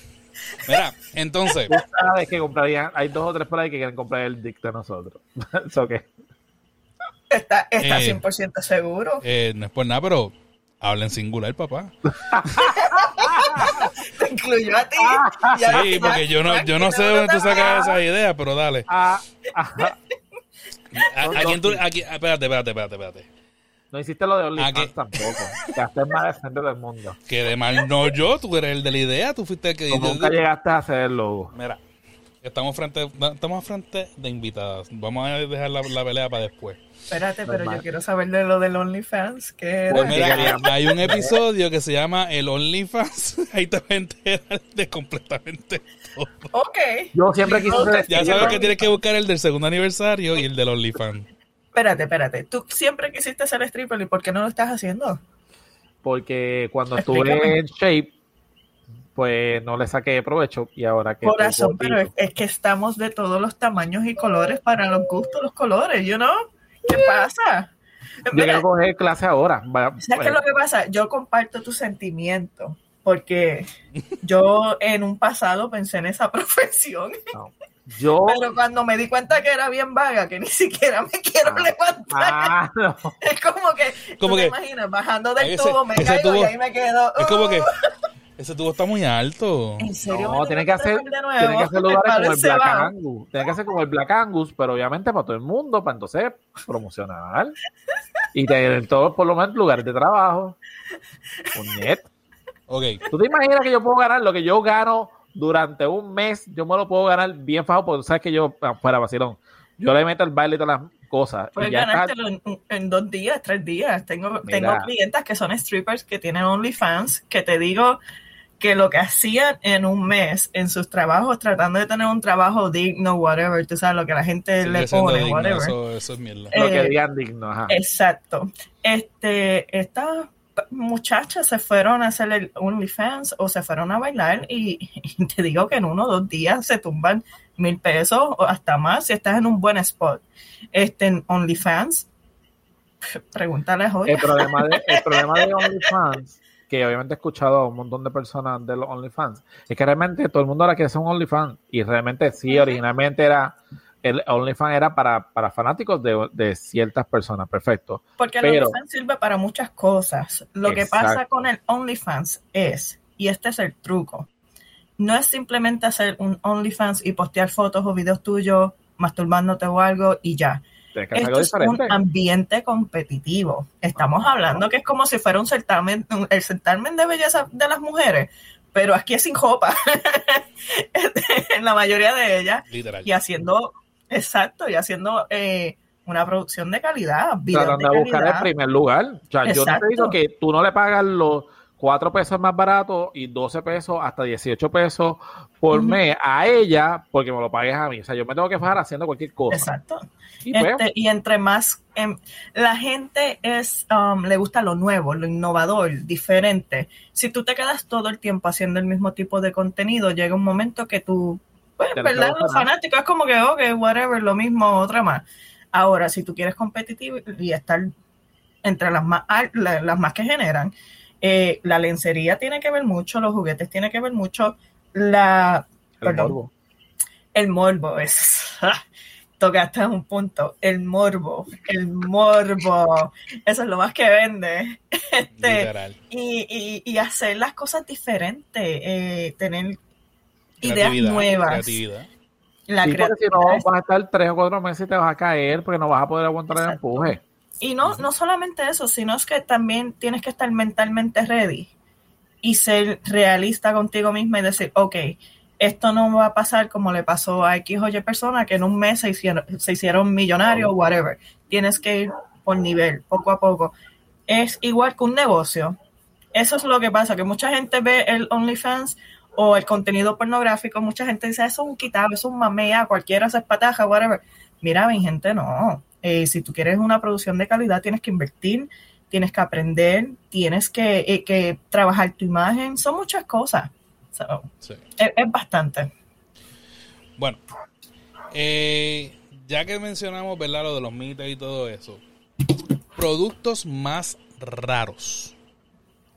Mira, entonces, Tú sabes que comprarían. Hay dos o tres por ahí que quieren comprar el Dick de nosotros. ¿Eso qué? Está, está Eh, 100% seguro. eh, no es por nada, pero hablen singular, papá. Te incluyó a ti. Ya- Sí, porque yo no, yo no sé de dónde tú sacas esa idea, pero dale. Ah. ¿A, a quién tú, a quién- espérate, espérate, espérate, espérate. No hiciste lo de ¿A OnlyFans tampoco. Quedaste más decente del mundo. Que de mal no yo, tú eres el de la idea, tú fuiste el que Tú nunca llegaste a hacer el logo. Mira, estamos frente, estamos frente de invitadas. Vamos a dejar la, la pelea para después. Espérate, pero Normal. yo quiero saber de lo del OnlyFans. ¿Qué era? Pues ¿qué mira, queríamos? hay un episodio que se llama El OnlyFans. Ahí te vas a enterar de completamente todo. Ok. Yo siempre quise ser Ya stripper. sabes que tienes que buscar el del segundo aniversario y el del OnlyFans. Espérate, espérate. Tú siempre quisiste ser stripper y ¿por qué no lo estás haciendo? Porque cuando Explícame. estuve en shape, pues no le saqué provecho y ahora que... Corazón, pero es, es, que estamos de todos los tamaños y colores para los gustos, los colores, you know? ¿Qué pasa? Yo quiero coger clase ahora. ¿Sabes qué es lo que pasa? Yo comparto tu sentimiento porque yo en un pasado pensé en esa profesión. No. Yo, pero cuando me di cuenta que era bien vaga, que ni siquiera me quiero ah, levantar. Ah, no. Es como que, como que, te imaginas, bajando del ese, tubo, me caigo tubo, y ahí me quedo. Es como que, uh. Ese tubo está muy alto. ¿En serio? No, tiene que hacer, tiene que hacer lugares como el Black Angus. Tiene que hacer como el Black Angus, pero obviamente para todo el mundo, para entonces promocionar. y tener todos, por lo menos, lugares de trabajo. Un net. Okay. ¿Tú te imaginas que yo puedo ganar lo que yo gano durante un mes? Yo me lo puedo ganar bien fajo porque sabes que yo, fuera vacilón, yo le meto el baile y todas las cosas. Puedes ganártelo en, en, dos días, tres días. Tengo, tengo clientas que son strippers que tienen OnlyFans, que te digo que lo que hacían en un mes en sus trabajos, tratando de tener un trabajo digno, whatever, tú sabes, lo que la gente le pone, digno, whatever. Eso, eso, es mierda. lo que eh, digan digno, ajá. Exacto. Este, esta muchachas se fueron a hacer el OnlyFans o se fueron a bailar y, te digo que en uno o dos días se tumban mil pesos o hasta más si estás en un buen spot. Este, en OnlyFans, pregúntale a El problema de, el problema de OnlyFans que obviamente he escuchado a un montón de personas de los OnlyFans, es que realmente todo el mundo ahora quiere ser un OnlyFans y realmente sí, originalmente era el OnlyFans era para, para fanáticos de, de, ciertas personas, perfecto. Porque el OnlyFans sirve para muchas cosas. Lo que pasa con el OnlyFans es, y este es el truco, no es simplemente hacer un OnlyFans y postear fotos o videos tuyos masturbándote o algo y ya. Esto es un ambiente competitivo. Estamos hablando que es como si fuera un certamen, el certamen de belleza de las mujeres, pero aquí es sin jopa, en la mayoría de ellas, y haciendo Exacto, y haciendo eh, una producción de calidad. Tratando de, buscar el primer lugar. O sea, yo no te digo que tú no le pagas los 4 pesos más baratos y 12 pesos hasta 18 pesos por mes a ella porque me lo pagues a mí. O sea, yo me tengo que fajar haciendo cualquier cosa. Exacto. Y, pues, este, y entre más, em, la gente es, um, le gusta lo nuevo, lo innovador, diferente. Si tú te quedas todo el tiempo haciendo el mismo tipo de contenido, llega un momento que tú pues, ¿verdad? Los fanáticos es como que, ok, whatever, lo mismo, otra más. Ahora, si tú quieres competitivo y estar entre las más, las más que generan, eh, la lencería tiene que ver mucho, los juguetes tiene que ver mucho, la... El morbo. El morbo es... tocaste un punto, el morbo, el morbo, eso es lo más que vende. Este, y, y, y, hacer las cosas diferentes, eh, tener ideas nuevas. Creatividad. La sí, si no vas a estar tres o cuatro meses y te vas a caer porque no vas a poder aguantar el empuje. Y no, no solamente eso, sino es que también tienes que estar mentalmente ready y ser realista contigo misma y decir, ok, esto no va a pasar como le pasó a X o Y persona que en un mes se hicieron, se hicieron millonarios, whatever. Tienes que ir por nivel, poco a poco. Es igual que un negocio. Eso es lo que pasa, que mucha gente ve el OnlyFans o el contenido pornográfico, mucha gente dice, eso es un quitado, eso es un mamea, cualquiera se espataja, whatever. Mira, mi gente, no. Eh, si tú quieres una producción de calidad, tienes que invertir, tienes que aprender, tienes que, eh, trabajar tu imagen, son muchas cosas. Es, bastante. Bueno, eh, ya que mencionamos, ¿verdad? Lo de los mitos y todo eso, productos más raros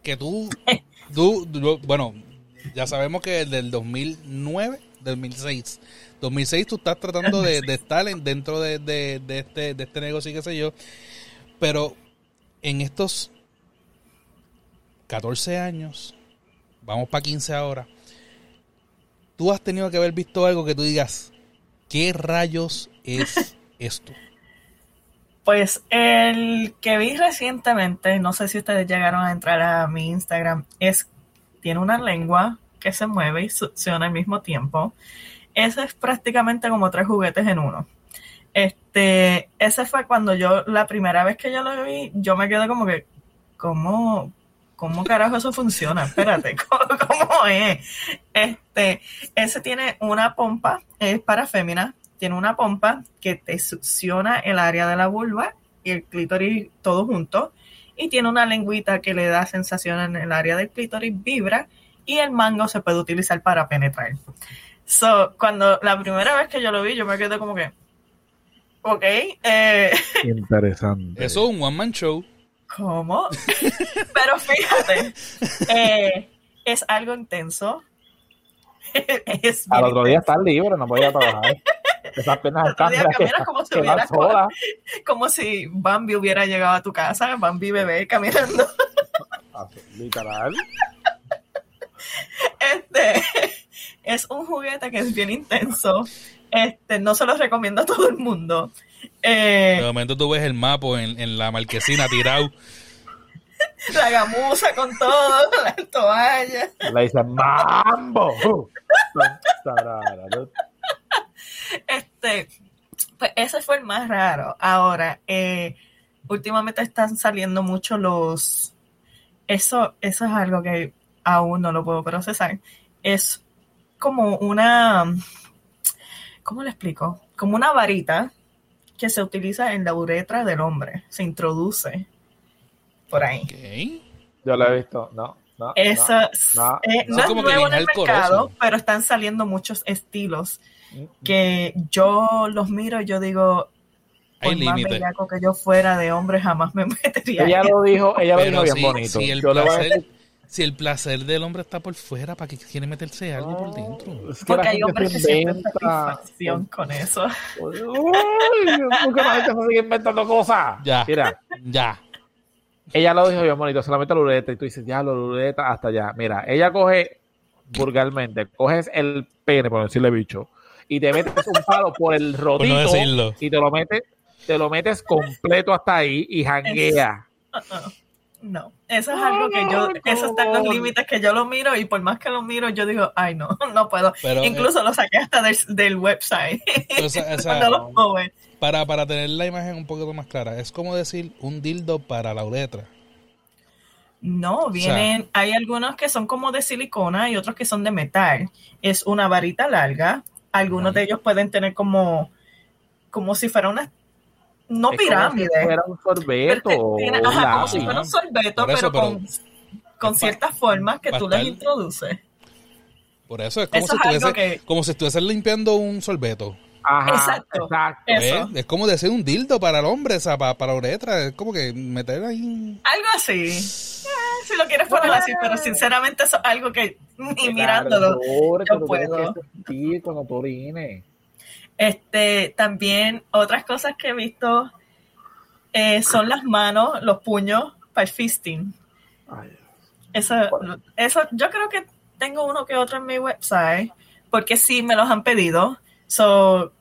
que tú, tú bueno, ya sabemos que el del 2009, 2006. 2006 tú estás tratando de, estar dentro de, este, de este negocio y qué sé yo. Pero en estos 14 años, vamos para 15 ahora, tú has tenido que haber visto algo que tú digas, ¿qué rayos es esto? Pues el que vi recientemente, no sé si ustedes llegaron a entrar a mi Instagram, es tiene una lengua que se mueve y succiona al mismo tiempo. Ese es prácticamente como tres juguetes en uno. Este, ese fue cuando yo, la primera vez que yo lo vi, yo me quedé como que, ¿cómo, cómo carajo eso funciona? Espérate, ¿cómo, es? Este, ese tiene una pompa, es para fémina, tiene una pompa que te succiona el área de la vulva y el clítoris todo junto y tiene una lengüita que le da sensación en el área del clítoris, vibra y el mango se puede utilizar para penetrar. So, cuando la primera vez que yo lo vi, yo me quedé como que, ok, eh, Interesante. Eso es un one man show. ¿Cómo? Pero fíjate, eh, es algo intenso. es Al otro día estás libre, no voy a trabajar. Esas piernas están caminas como si hubiera solas. como si Bambi hubiera llegado a tu casa, Bambi bebé caminando. Literal. Este es un juguete que es bien intenso. Este, no se lo recomiendo a todo el mundo. Eh, De momento tú ves el mapa en, en la marquesina tirado. la gamuza con todo, la toalla. Le dicen mambo. Este, pues ese fue el más raro. Ahora, eh, últimamente están saliendo mucho los. Eso, eso es algo que aún no lo puedo procesar. Es como una. ¿Cómo le explico? Como una varita que se utiliza en la uretra del hombre. Se introduce por ahí. Yo lo he visto. No, no. Eso no, eh, no. no es Como que nuevo en el mercado, pero están saliendo muchos estilos no. que yo los miro y yo digo, Hay por más que yo fuera de hombre, jamás me metería. Ella lo dijo, ella lo dijo bien bonito. si el Yo le voy a placer, decir si el placer del hombre está por fuera, ¿para qué quiere meterse algo por dentro? es que Porque hay hombres que sienten satisfacción con eso. Uy, ¿Por qué la gente se sigue inventando cosas? Ya. Mira, Ya. ella lo dijo bien bonito, solamente la lureta, y tú dices, ya, la lureta, hasta allá. Mira, ella coge vulgarmente, coges el pene, por decirle bicho, y te metes un palo por el Por no y te lo metes, te lo metes completo hasta ahí y janguea. No, eso es algo que yo, esos están los límites que yo lo miro y por más que lo miro, yo digo, ay no, no puedo. Pero, eh, Incluso lo saqué hasta del, del website. o sea, o sea, Cuando lo joven. para, para tener la imagen un poquito más clara, es como decir un dildo para la uretra. No, vienen, hay algunos que son como de silicona y otros que son de metal. Es una varita larga. Algunos de ellos pueden tener como, como si fuera una, no Es como pirámide. si fuera un sorbeto pero o te- tiene- ajá, como si fuera un sorbeto, eso, pero, pero- con, con ciertas formas que tú les introduces. Por eso es como, Eso si, es estuviese, que- como si estuviesen limpiando un sorbeto. Ajá, Exacto. exacto. Eso. ¿ves? Es como decir un dildo para el hombre, o sea, para, para la uretra. Es como que meter ahí. Algo así. Eh, si lo quieres poner así, pero sinceramente eso es algo que ni mirándolo. Claro, yo puedo. que sentir cuando tú orines. Este, también otras cosas que he visto eh, son las manos, los puños para el fisting. Ay, Eso, eso, yo creo que tengo uno que otro en mi website, porque sí me los han pedido. So,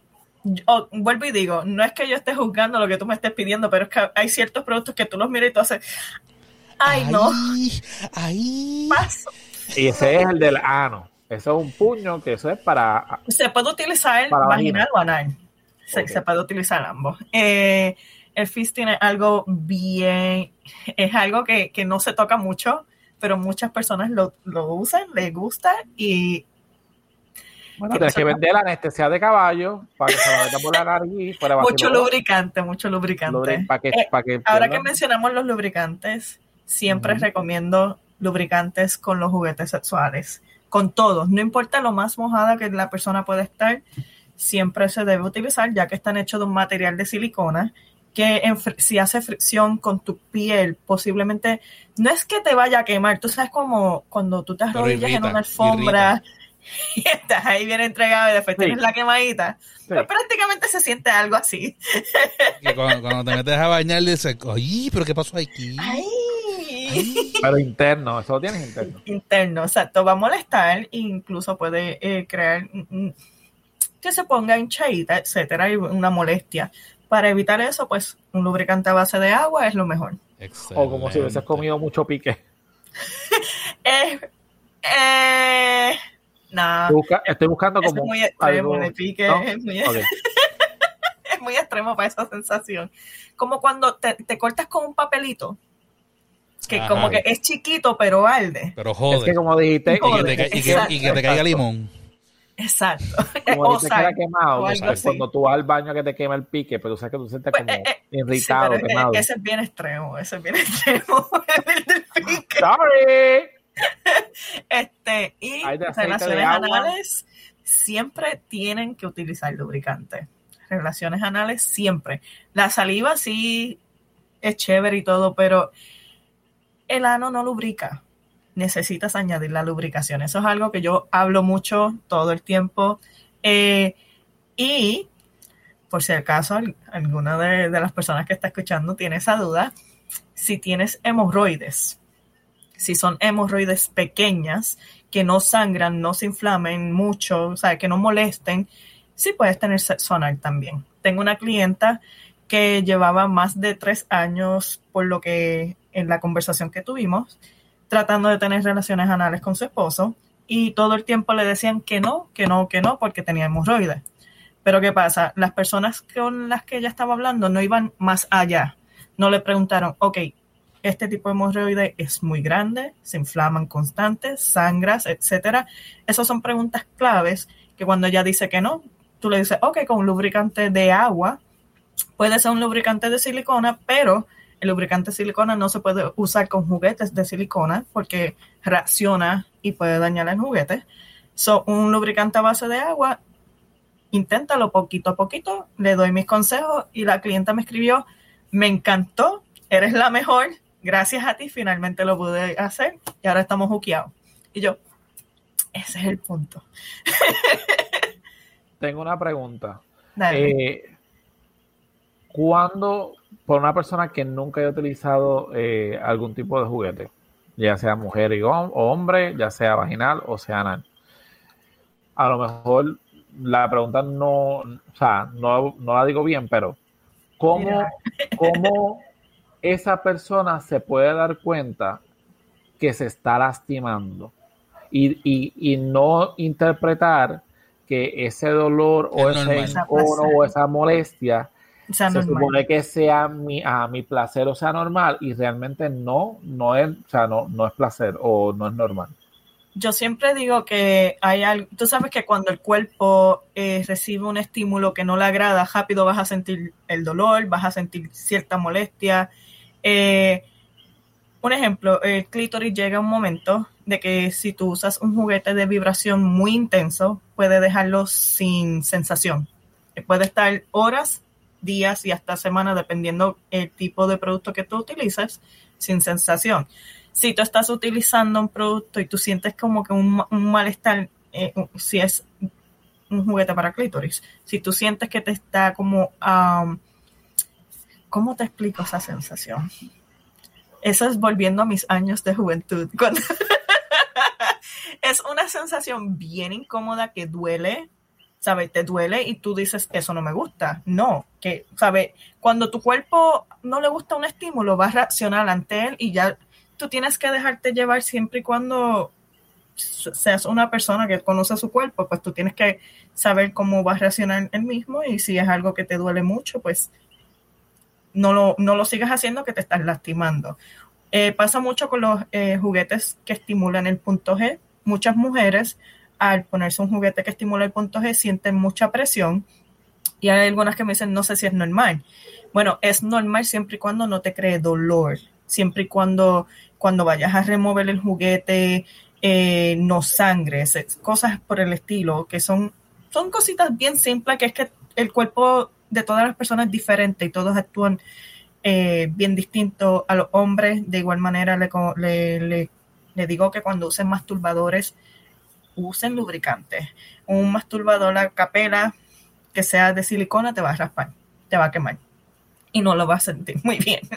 yo- vuelvo y digo, no es que yo esté juzgando lo que tú me estés pidiendo, pero es que hay ciertos productos que tú los miras y tú haces, ay, no, Ay, ay. paso. Y ese es el del ano. Eso es un puño que eso es para. Se puede utilizar Para vaginal o anal. Se, puede utilizar ambos. Eh, el fisting es algo bien, es algo que, que no se toca mucho, pero muchas personas lo, lo usan, les gusta y Bueno, tienes que vender la anestesia de caballo para que se la meta por la nariz. Para mucho lubricante, mucho lubricante. Para que, Eh, para que Ahora que mencionamos los lubricantes, siempre recomiendo lubricantes con los juguetes sexuales, con todos, no importa lo más mojada que la persona pueda estar, siempre se debe utilizar ya que están hechos de un material de silicona que en si hace fricción con tu piel, posiblemente no es que te vaya a quemar, tú sabes como cuando tú te arrodillas en una alfombra y estás ahí bien entregado y después Sí. tienes la quemadita, Sí. pues prácticamente se siente algo así. Que cuando, cuando te metes a bañar, dices, ay, pero ¿qué pasó aquí? ¡Ay! Ay. Pero interno, eso lo tienes interno. interno, exacto, va a molestar e incluso puede eh, crear mm, mm, que se ponga hinchadita, etcétera, y una molestia. Para evitar eso, pues un lubricante a base de agua es lo mejor. O como si hubieses comido mucho pique. Eh, eh, nah, Busca- estoy buscando eso es como muy extremo, algo- pique, ¿no? es, muy, es extremo para esa sensación. Como cuando te, te cortas con un papelito, que Ajá. como que es chiquito pero arde. Pero Es joder. que como dijiste, y, que te, ca- y que- exacto, y que te caiga limón. Exacto. como O dijiste que era sal, quemado, o cuando tú vas al baño que te quema el pique, pero tú sabes que tú sientes Pues, como eh, eh, irritado, Sí, pero, quemado. ese es bien extremo, ese es bien extremo. el del pique. Sorry. Este, y relaciones anales siempre tienen que utilizar lubricante. Relaciones anales siempre. La saliva sí es chévere y todo, pero el ano no lubrica. Necesitas añadir la lubricación. Eso es algo que yo hablo mucho todo el tiempo. Eh, y por si acaso al- alguna de, de las personas que está escuchando tiene esa duda, si tienes hemorroides, si son hemorroides pequeñas que no sangran, no se inflamen mucho, o sea, que no molesten, sí puedes tener sexo anal también. Tengo una clienta que llevaba más de tres años, por lo que en la conversación que tuvimos, tratando de tener relaciones anales con su esposo y todo el tiempo le decían que no, que no, que no, porque tenía hemorroides. Pero ¿qué pasa? Las personas con las que ella estaba hablando no iban más allá. No le preguntaron, ok, este tipo de hemorroide es muy grande, se inflaman constantes, sangras, etcétera. Esas son preguntas claves que cuando ella dice que no, tú le dices, ok, con un lubricante de agua, puede ser un lubricante de silicona, pero el lubricante de silicona no se puede usar con juguetes de silicona porque reacciona y puede dañar el juguete. So, un lubricante a base de agua, inténtalo poquito a poquito, le doy mis consejos y la clienta me escribió, me encantó, eres la mejor, gracias a ti finalmente lo pude hacer y ahora estamos juqueados. Y yo, ese es el punto. Tengo una pregunta. Dale. Eh, ¿Cuándo, por una persona que nunca haya utilizado eh, algún tipo de juguete, ya sea mujer y hom- o hombre, ya sea vaginal o sea anal, a lo mejor la pregunta no, o sea, no, no la digo bien, pero ¿cómo, Mira. cómo esa persona se puede dar cuenta que se está lastimando y, y- y no interpretar que ese dolor o Es ese encono o esa molestia sea, se normal. supone que sea mi, a mi placer o sea normal y realmente no, no es, o sea, no, no es placer o no es normal. Yo siempre digo que hay algo, tú sabes que cuando el cuerpo eh, recibe un estímulo que no le agrada, rápido vas a sentir el dolor, vas a sentir cierta molestia. Eh, un ejemplo, el clítoris llega un momento de que si tú usas un juguete de vibración muy intenso, puede dejarlo sin sensación. Eh, Puede estar horas, días y hasta semanas, dependiendo el tipo de producto que tú utilices, sin sensación si tú estás utilizando un producto y tú sientes como que un, un malestar, eh, si es un juguete para clítoris, si tú sientes que te está como, am, ¿cómo te explico esa sensación? Eso es volviendo a mis años de juventud. Es una sensación bien incómoda que duele, ¿sabes? Te duele y tú dices, eso no me gusta. No, que, ¿sabes? Cuando tu cuerpo no le gusta un estímulo, va a reaccionar ante él y ya tú tienes que dejarte llevar siempre y cuando seas una persona que conoce su cuerpo, pues tú tienes que saber cómo va a reaccionar él mismo y si es algo que te duele mucho, pues no lo, no lo sigas haciendo que te estás lastimando. Eh, pasa mucho con los eh, juguetes que estimulan el punto G. Muchas mujeres al ponerse un juguete que estimula el punto G sienten mucha presión y hay algunas que me dicen no sé si es normal. Bueno, es normal siempre y cuando no te cree dolor, siempre y cuando cuando vayas a remover el juguete eh, no sangres, cosas por el estilo, que son, son cositas bien simples, que es que el cuerpo de todas las personas diferente y todos actúan eh, bien distinto a los hombres. De igual manera, le, le, le- le digo que cuando usen masturbadores, usen lubricantes. Un masturbador a capela que sea de silicona te va a raspar, te va a quemar y no lo vas a sentir muy bien.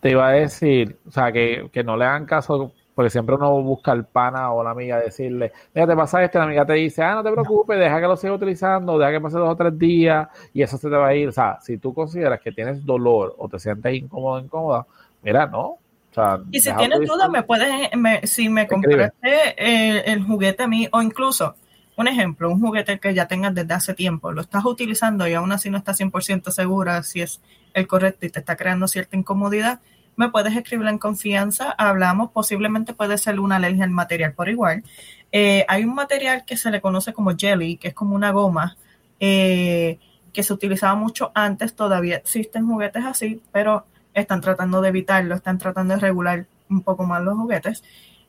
Te iba a decir, o sea, que, que no le hagan caso, porque siempre uno busca al pana o la amiga decirle, mira, te pasa esto, y la amiga te dice, ah, no te preocupes, deja que lo siga utilizando, deja que pase dos o tres días y eso se te va a ir. O sea, si tú consideras que tienes dolor o te sientes incómodo, incómoda, mira, no. O sea, Y si tienes dudas, me puedes, me- si me compraste el, el juguete a mí, o incluso, un ejemplo, un juguete que ya tengas desde hace tiempo, lo estás utilizando y aún así no estás 100% segura si es el correcto y te está creando cierta incomodidad, me puedes escribir en confianza, hablamos, posiblemente puede ser una alergia al material por igual. Eh, hay un material que se le conoce como jelly, que es como una goma, eh, que se utilizaba mucho antes, todavía existen juguetes así, pero están tratando de evitarlo, están tratando de regular un poco más los juguetes,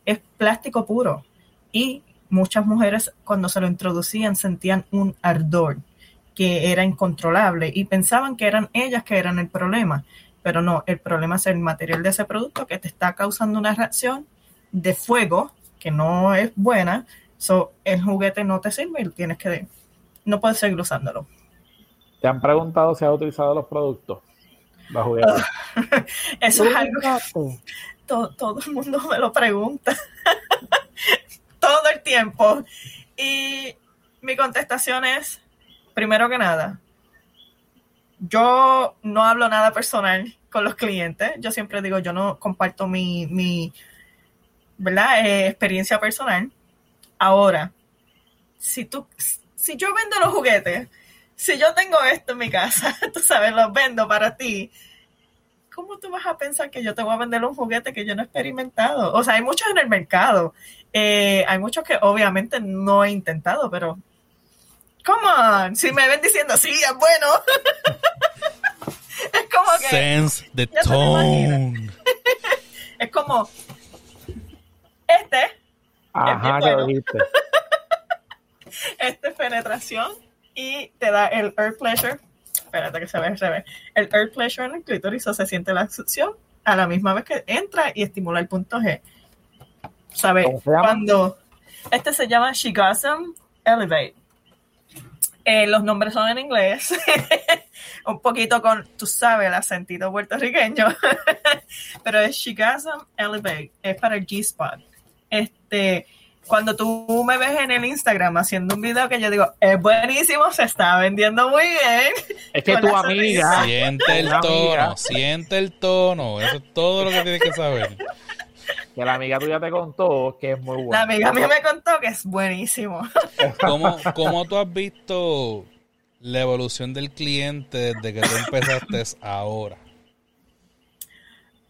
es plástico puro. Y muchas mujeres cuando se lo introducían sentían un ardor que era incontrolable y pensaban que eran ellas que eran el problema. Pero no, el problema es el material de ese producto que te está causando una reacción de fuego que no es buena. So, el juguete no te sirve y tienes que no puedes seguir usándolo. ¿Te han preguntado si has utilizado los productos? Los juguetes. Eso es algo que todo, todo el mundo me lo pregunta. todo el tiempo. Y mi contestación es, primero que nada, yo no hablo nada personal con los clientes. Yo siempre digo, yo no comparto mi, mi ¿verdad? Eh, experiencia personal. Ahora, si tú, si yo vendo los juguetes, si yo tengo esto en mi casa, tú sabes, los vendo para ti, ¿cómo tú vas a pensar que yo te voy a vender un juguete que yo no he experimentado? O sea, hay muchos en el mercado. Eh, hay muchos que obviamente no he intentado, pero come on, si me ven diciendo sí, es bueno. que. Sense the tone. es como. Este. Ajá, que lo dijiste. Este es penetración y te da el air pleasure. Espérate que se ve, se ve. El air pleasure en el clítoris, o se siente la succión a la misma vez que entra y estimula el punto G. ¿Sabes? Cuando. Este se llama Shigasm Elevate. Eh, los nombres son en inglés, un poquito con, tú sabes, el acentito puertorriqueño, pero es Shigasm Elevate, es para el G-Spot. Este, cuando tú me ves en el Instagram haciendo un video que yo digo, es buenísimo, se está vendiendo muy bien. Es que tu amiga. Siente el tono, siente el tono. Eso es todo lo que tienes que saber. Que la amiga tuya te contó que es muy bueno. La amiga mía me contó que es buenísimo. ¿Cómo, ¿Cómo tú has visto la evolución del cliente desde que tú empezaste ahora?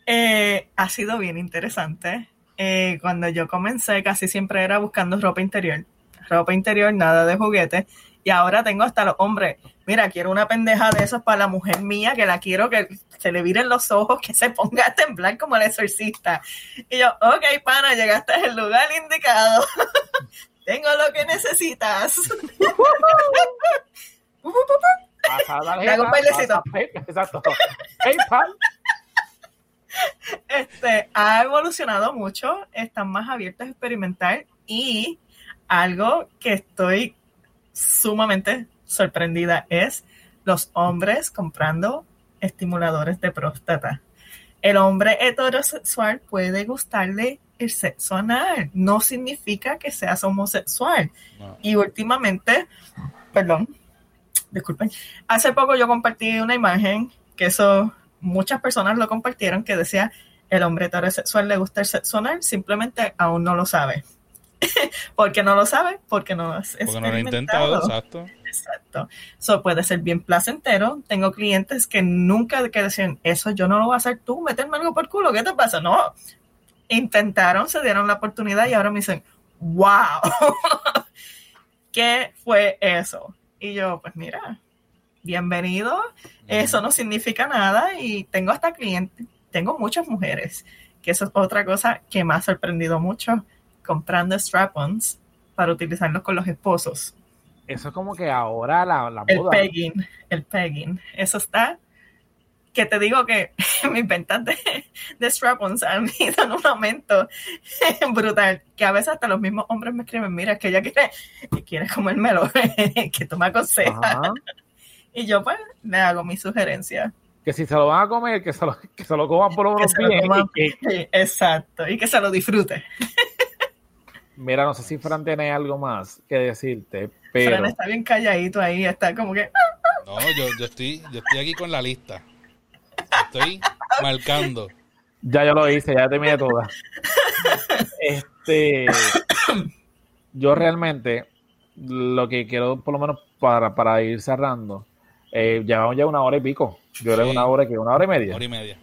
Eh, ha sido bien interesante. Eh, cuando yo comencé casi siempre era buscando ropa interior. Ropa interior, nada de juguetes. Y ahora tengo hasta los hombres. Mira, quiero una pendeja de esos para la mujer mía, que la quiero que se le viren los ojos, que se ponga a temblar como el exorcista. Y yo, ok, pana, llegaste al lugar indicado. tengo lo que necesitas. Hago un bailecito. Exacto. Hey, pan este, ha evolucionado mucho, están más abiertos a experimentar y algo que estoy sumamente sorprendida es los hombres comprando estimuladores de próstata. El hombre heterosexual puede gustarle el sexo anal, no significa que seas homosexual. Y últimamente, perdón, disculpen, hace poco yo compartí una imagen que eso muchas personas lo compartieron que decía el hombre heterosexual le gusta el sexo anal, simplemente aún no lo sabe. porque no lo sabe, porque no es Porque no lo ha intentado, exacto. Exacto. Eso puede ser bien placentero. Tengo clientes que nunca que decían, eso yo no lo voy a hacer tú, meterme algo por culo, ¿qué te pasa? No. Intentaron, se dieron la oportunidad y ahora me dicen, wow, ¿qué fue eso? Y yo, pues mira, bienvenido. Eso no significa nada y tengo hasta clientes, tengo muchas mujeres, que eso es otra cosa que me ha sorprendido mucho, comprando strap-ons para utilizarlos con los esposos. Eso es como que ahora la, la el pegging, el pegging. Eso está que te digo que mis ventas de, de strap-ons han ido en un aumento brutal, que a veces hasta los mismos hombres me escriben, mira, es que ella quiere, quiere comérmelo, que tú me aconsejas. Y yo, pues, le hago mi sugerencia. Que si se lo van a comer, que se lo, que se lo coman por lo menos bien. Exacto, y que se lo disfrute. Mira, no sé si Fran tiene algo más que decirte, pero... Fran está bien calladito ahí, está como que... No, yo, yo, estoy, yo estoy aquí con la lista. Estoy marcando. Ya yo lo hice, ya terminé toda. Este... Yo realmente lo que quiero, por lo menos para, para ir cerrando, eh, llevamos ya una hora y pico. Yo le una hora que una hora y media. Hora y media.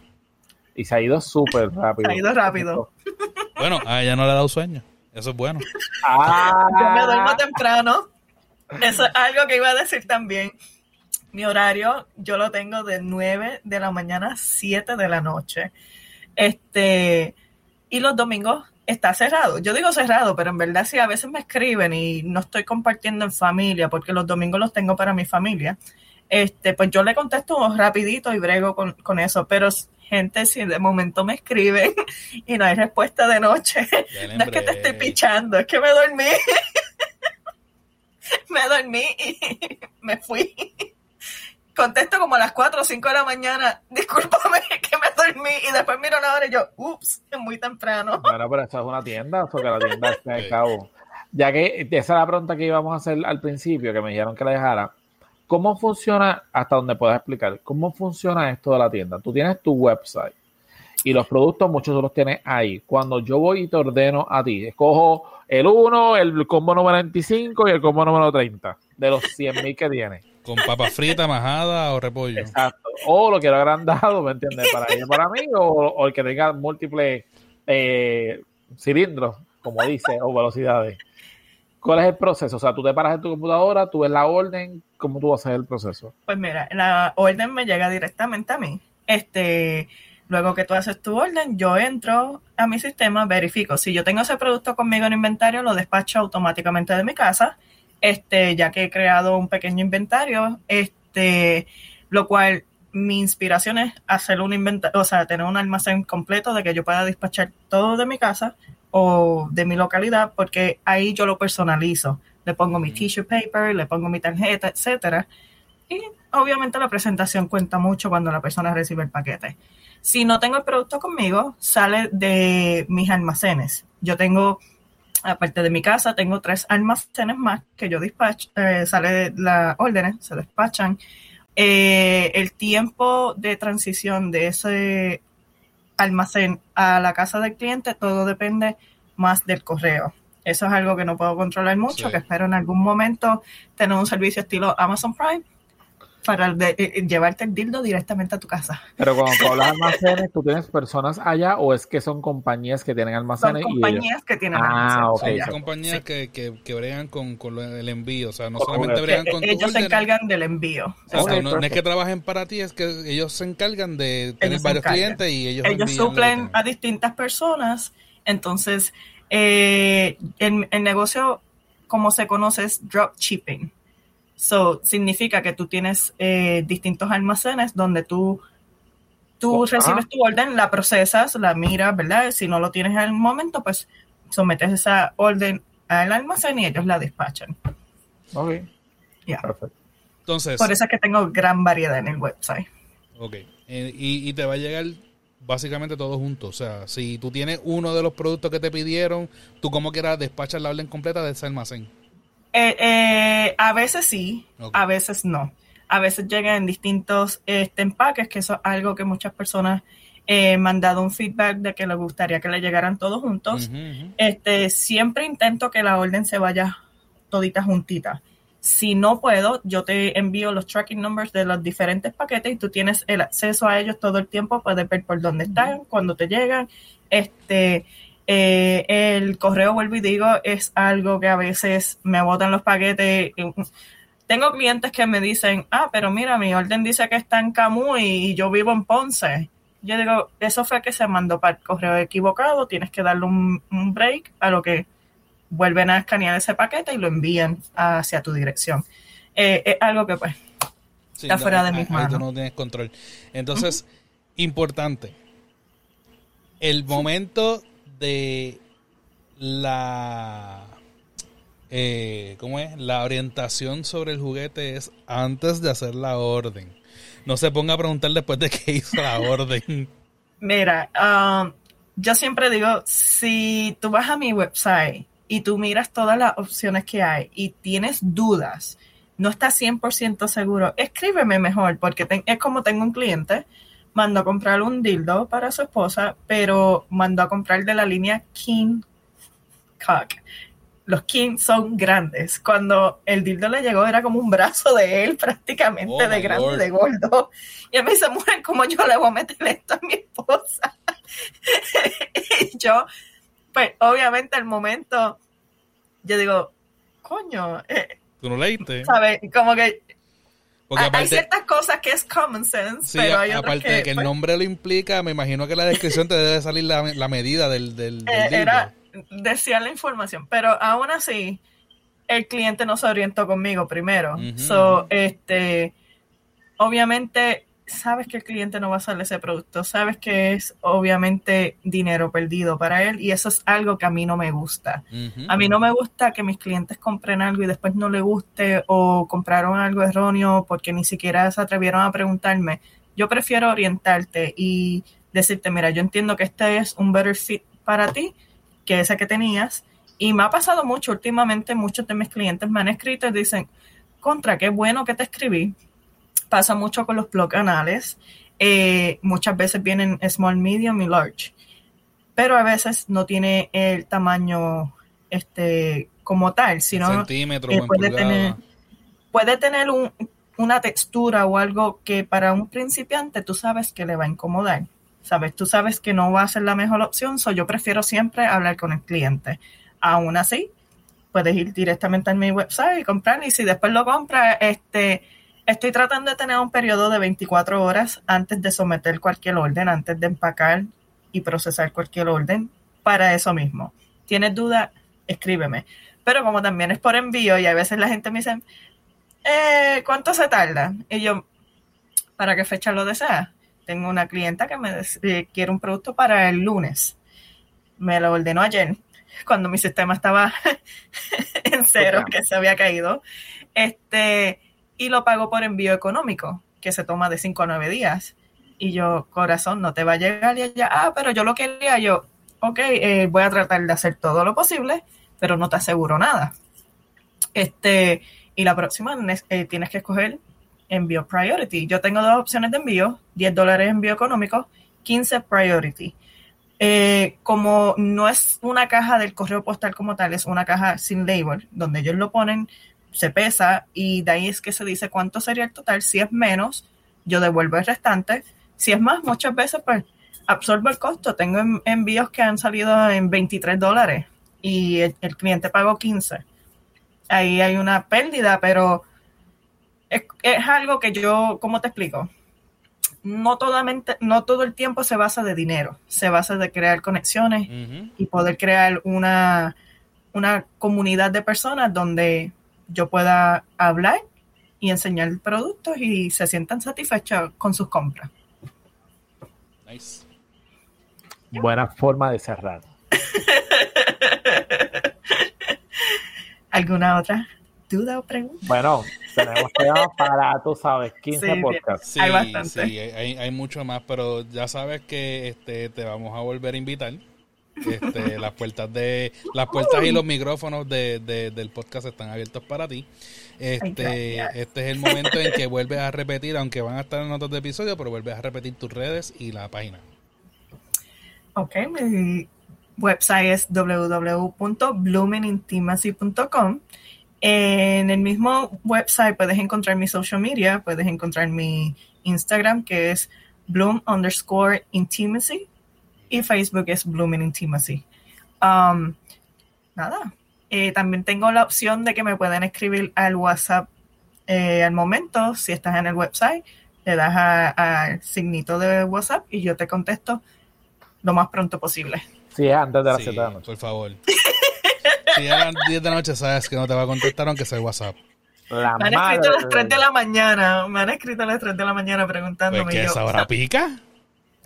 Y se ha ido súper rápido. Se ha ido rápido. Bueno, a ella no le ha dado sueño. Eso es bueno. Ah. Yo me duermo temprano. Eso es algo que iba a decir también. Mi horario yo lo tengo de 9 de la mañana a 7 de la noche. Este, y los domingos está cerrado. Yo digo cerrado, pero en verdad sí, a veces me escriben y no estoy compartiendo en familia porque los domingos los tengo para mi familia. Este, pues yo le contesto rapidito y brego con, con eso, pero gente, si de momento me escriben y no hay respuesta de noche, no es que te estoy pichando, es que me dormí. me dormí y me fui. Contesto como a las 4 o 5 de la mañana, discúlpame que me dormí y después miro la hora y yo, ups, es muy temprano. Bueno, pero esto es una tienda, o que la tienda está al cabo. Ya que esa es la pregunta que íbamos a hacer al principio, que me dijeron que la dejara. ¿Cómo funciona, hasta donde puedas explicar, cómo funciona esto de la tienda? Tú tienes tu website y los productos muchos los tienes ahí. Cuando yo voy y te ordeno a ti, escojo el 1, el combo número 25 y el combo número 30 de los 100 mil que tiene. Con papa frita, majada o repollo. Exacto. O lo quiero agrandado, ¿me entiendes? Para ella, para mí, o, el que tenga múltiples eh, cilindros, como dice, o velocidades. ¿Cuál es el proceso? O sea, tú te paras en tu computadora, tú ves la orden, ¿cómo tú hacer el proceso? Pues mira, la orden me llega directamente a mí. Este, luego que tú haces tu orden, yo entro a mi sistema, verifico. Si yo tengo ese producto conmigo en inventario, lo despacho automáticamente de mi casa. Este, ya que he creado un pequeño inventario, este, lo cual mi inspiración es hacer un inventario, o sea, tener un almacén completo de que yo pueda despachar todo de mi casa o de mi localidad, porque ahí yo lo personalizo. Le pongo mi tissue paper, le pongo mi tarjeta, etcétera. Y obviamente la presentación cuenta mucho cuando la persona recibe el paquete. Si no tengo el producto conmigo, sale de mis almacenes. Yo tengo, aparte de mi casa, tengo tres almacenes más que yo despacho, eh, sale las órdenes, se despachan. Eh, el tiempo de transición de ese almacén a la casa del cliente, todo depende más del correo. Eso es algo que no puedo controlar mucho, que espero en algún momento tener un servicio estilo Amazon Prime para eh, eh, llevarte el dildo directamente a tu casa. Pero cuando tú hablas de almacenes, ¿tú tienes personas allá o es que son compañías que tienen almacenes? Son compañías que tienen ah, almacenes. Son compañías que, que, bregan con, con, el envío, o sea, no solamente bregan con Ellos se encargan del envío. no, es que trabajen para ti, es que ellos se encargan de tener varios clientes y ellos Ellos suplen a distintas personas, entonces eh, el, el negocio, como se conoce, es dropshipping So, significa que tú tienes eh, distintos almacenes donde tú, tú recibes tu orden, la procesas, la miras, ¿verdad? Si no lo tienes en el momento, pues sometes esa orden al almacén y ellos la despachan. Ok. Perfecto. Entonces. Por eso es que tengo gran variedad en el website. Ok. Eh, y, y, te va a llegar básicamente todo junto. O sea, si tú tienes uno de los productos que te pidieron, tú como quieras despachas la orden completa de ese almacén. Eh, eh, a veces sí, a veces no. A veces llegan en distintos este, empaques, que eso es algo que muchas personas eh, me han dado un feedback de que les gustaría que le llegaran todos juntos. Este, siempre intento que la orden se vaya todita juntita. Si no puedo, yo te envío los tracking numbers de los diferentes paquetes y tú tienes el acceso a ellos todo el tiempo, puedes ver por dónde están, cuando te llegan. Este, eh, el correo, vuelvo y digo, es algo que a veces me botan los paquetes. Tengo clientes que me dicen, ah, pero mira, mi orden dice que está en Camus y yo vivo en Ponce. Yo digo, eso fue que se mandó para el correo equivocado, tienes que darle un, break a lo que vuelven a escanear ese paquete y lo envían hacia tu dirección. Eh, es algo que pues está fuera de mis manos. no tienes control. Entonces, importante, el momento de la eh, ¿cómo es? La orientación sobre el juguete es antes de hacer la orden. No se ponga a preguntar después de que hizo la orden. Mira, um, yo siempre digo, si tú vas a mi website y tú miras todas las opciones que hay y tienes dudas, no estás 100% seguro, escríbeme mejor, porque es como tengo un cliente mandó a comprar un dildo para su esposa, pero mandó a comprar de la línea King Cock. Los King son grandes. Cuando el dildo le llegó era como un brazo de él prácticamente oh de grande, de gordo. Y a mí se mueren como yo le voy a meter esto a mi esposa. y yo, pues obviamente el momento, yo digo, coño. Eh, ¿Tú no leíste? ¿Sabes? Como que hay ciertas cosas que es common sense, Sí, pero hay otras aparte que, de que el pues, nombre lo implica, me imagino que la descripción te debe salir la, la medida del, del, del eh, era decía la información, pero aún así el cliente no se orientó conmigo primero. Ujú, So, este, obviamente sabes que el cliente no va a usar ese producto, sabes que es obviamente dinero perdido para él y eso es algo que a mí no me gusta. A mí no me gusta que mis clientes compren algo y después no le guste o compraron algo erróneo porque ni siquiera se atrevieron a preguntarme. Yo prefiero orientarte y decirte, mira, yo entiendo que este es un better fit para ti que ese que tenías. Y me ha pasado mucho últimamente, muchos de mis clientes me han escrito y dicen, contra, qué bueno que te escribí. Pasa mucho con los blog canales. Eh, muchas veces vienen small, medium y large. Pero a veces no tiene el tamaño este, como tal, sino centímetros eh, o en puede tener- puede tener un- una textura o algo que para un principiante tú sabes que le va a incomodar. Sabes, tú sabes que no va a ser la mejor opción, so yo prefiero siempre hablar con el cliente. Aún así, puedes ir directamente a mi website y comprar y si después lo compras, este, estoy tratando de tener un periodo de 24 horas antes de someter cualquier orden, antes de empacar y procesar cualquier orden para eso mismo. ¿Tienes duda? Escríbeme. Pero como también es por envío y a veces la gente me dice, eh, ¿cuánto se tarda? Y yo, ¿para qué fecha lo deseas? Tengo una clienta que me eh, quiere un producto para el lunes. Me lo ordenó ayer, cuando mi sistema estaba en cero, que se había caído. Este, y lo pago por envío económico, que se toma de 5 a 9 días. Y yo, corazón, no te va a llegar y ella, ah, pero yo lo quería, yo, ok, eh, voy a tratar de hacer todo lo posible, pero no te aseguro nada. Este, y la próxima eh, tienes que escoger envío priority. Yo tengo dos opciones de envío, 10 dólares envío económico, 15 priority. Eh, como no es una caja del correo postal como tal, es una caja sin label, donde ellos lo ponen, se pesa y de ahí es que se dice cuánto sería el total. Si es menos, yo devuelvo el restante. Si es más, muchas veces pues absorbo el costo. Tengo en- envíos que han salido en 23 dólares y el, el cliente pagó 15. Ahí hay una pérdida, pero es, es algo que yo, ¿cómo te explico? No, todamente, no todo el tiempo se basa de dinero, se basa de crear conexiones y poder crear una, una comunidad de personas donde yo pueda hablar y enseñar productos y se sientan satisfechos con sus compras. Nice. Buena forma de cerrar. ¿Alguna otra duda o pregunta? Bueno, tenemos temas para, tú sabes, 15 Sí, podcasts. Sí, Hay bastante. sí, hay, hay mucho más, pero ya sabes que este, te vamos a volver a invitar. Este, las puertas de las puertas y los micrófonos de, de- del podcast están abiertos para ti. Este, este es el momento en que vuelves a repetir, aunque van a estar en otros episodios, pero vuelves a repetir tus redes y la página. Ok, mi website es www.bloomingintimacy.com. En el mismo website puedes encontrar mi social media, puedes encontrar mi Instagram que es bloom underscore intimacy y Facebook es blooming intimacy. Um, nada, Eh, también tengo la opción de que me pueden escribir al WhatsApp eh, al momento, si estás en el website, le das al signito de WhatsApp y yo te contesto lo más pronto posible. Sí, es antes de las Sí, 7 de la noche. por favor. Si a las 10 de la noche sabes que no te va a contestar aunque sea WhatsApp. La Me han escrito a las 3 de la mañana, me han escrito a las 3 de la mañana preguntándome. Pues que y yo, esa hora pica.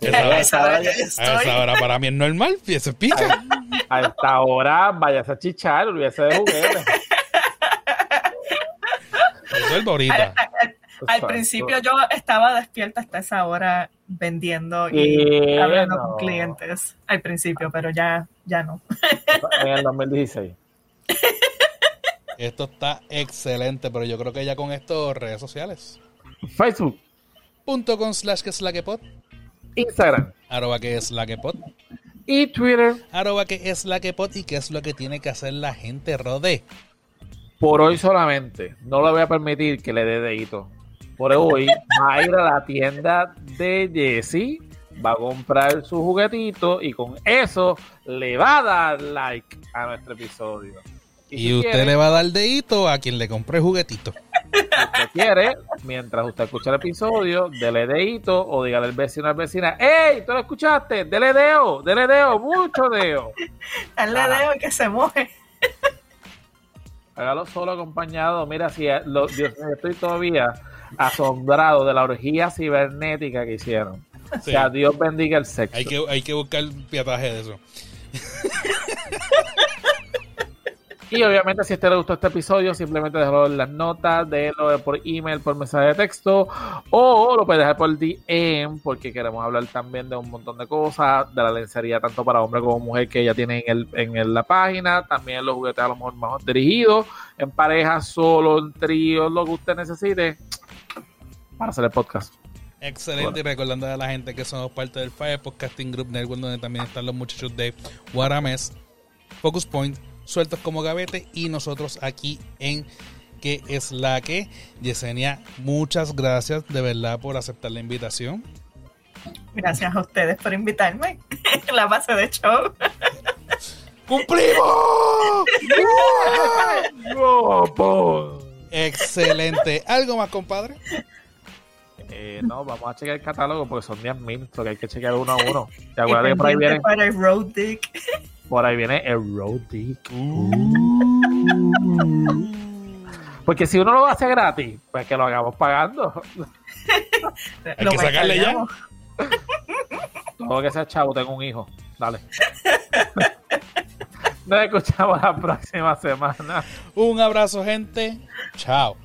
"A Esa hora, esa hora ya a estoy". esa hora para mí es normal, y eso es pica. A esta hora vayas a chichar, olvídese de juguetes. Resuelve ahorita. Al principio yo estaba despierta hasta esa hora vendiendo y Y hablando no. con clientes al principio, pero ya, ya no. En el 2016. Esto está excelente, pero yo creo que ya con esto, redes sociales. Facebook, Punto con slash que es la que pod, Instagram arroba que es la que pod, y Twitter. arroba que es la que pod y qué es lo que tiene que hacer la gente rode. Por hoy solamente. No le voy a permitir que le dé dedito. Por hoy va a ir a la tienda de Jesse, va a comprar su juguetito y con eso le va a dar like a nuestro episodio. Y si usted quiere, le va a dar dedito a quien le compre el juguetito. Usted usted quiere, mientras usted escucha el episodio, dele dedito o dígale al vecino al vecina, ¡Ey! ¿Tú lo escuchaste? Dele deo, dele deo, mucho deo. Dale deo que se mueve. Hágalo solo acompañado. Mira, si lo, Dios mío, estoy todavía asombrado de la orgía cibernética que hicieron. O sea, Dios bendiga el sexo. Hay que, hay que buscar piataje de eso. Y obviamente si a usted le gustó este episodio, simplemente déjalo en las notas, déjalo por email, por mensaje de texto, o lo puede dejar por DM, porque queremos hablar también de un montón de cosas, de la lencería tanto para hombre como mujer que ella tiene en, el, en la página, también los juguetes a lo mejor más dirigidos, en pareja, solo, en trío, lo que usted necesite para hacer el podcast. Excelente, y recordando a la gente que somos parte del Fire Podcasting Group Network, donde también están los muchachos de Guarames, Focus Point, Sueltos como Gavete, y nosotros aquí en que es la que. Yesenia, muchas gracias de verdad por aceptar la invitación. Gracias a ustedes por invitarme. la base de show. ¡Cumplimos! Excelente. ¿Algo más, compadre? Eh, no, vamos a chequear el catálogo porque son 10.000, que hay que chequear uno a uno. ¿Te acuerdas que por ahí viene? Para el road dick por ahí viene erotic. Mm. Porque si uno lo hace gratis, pues que lo hagamos pagando. Hay que sacarle ya. Todo que sea chavo, tengo un hijo. Dale. Nos escuchamos la próxima semana. Un abrazo, gente. Chao.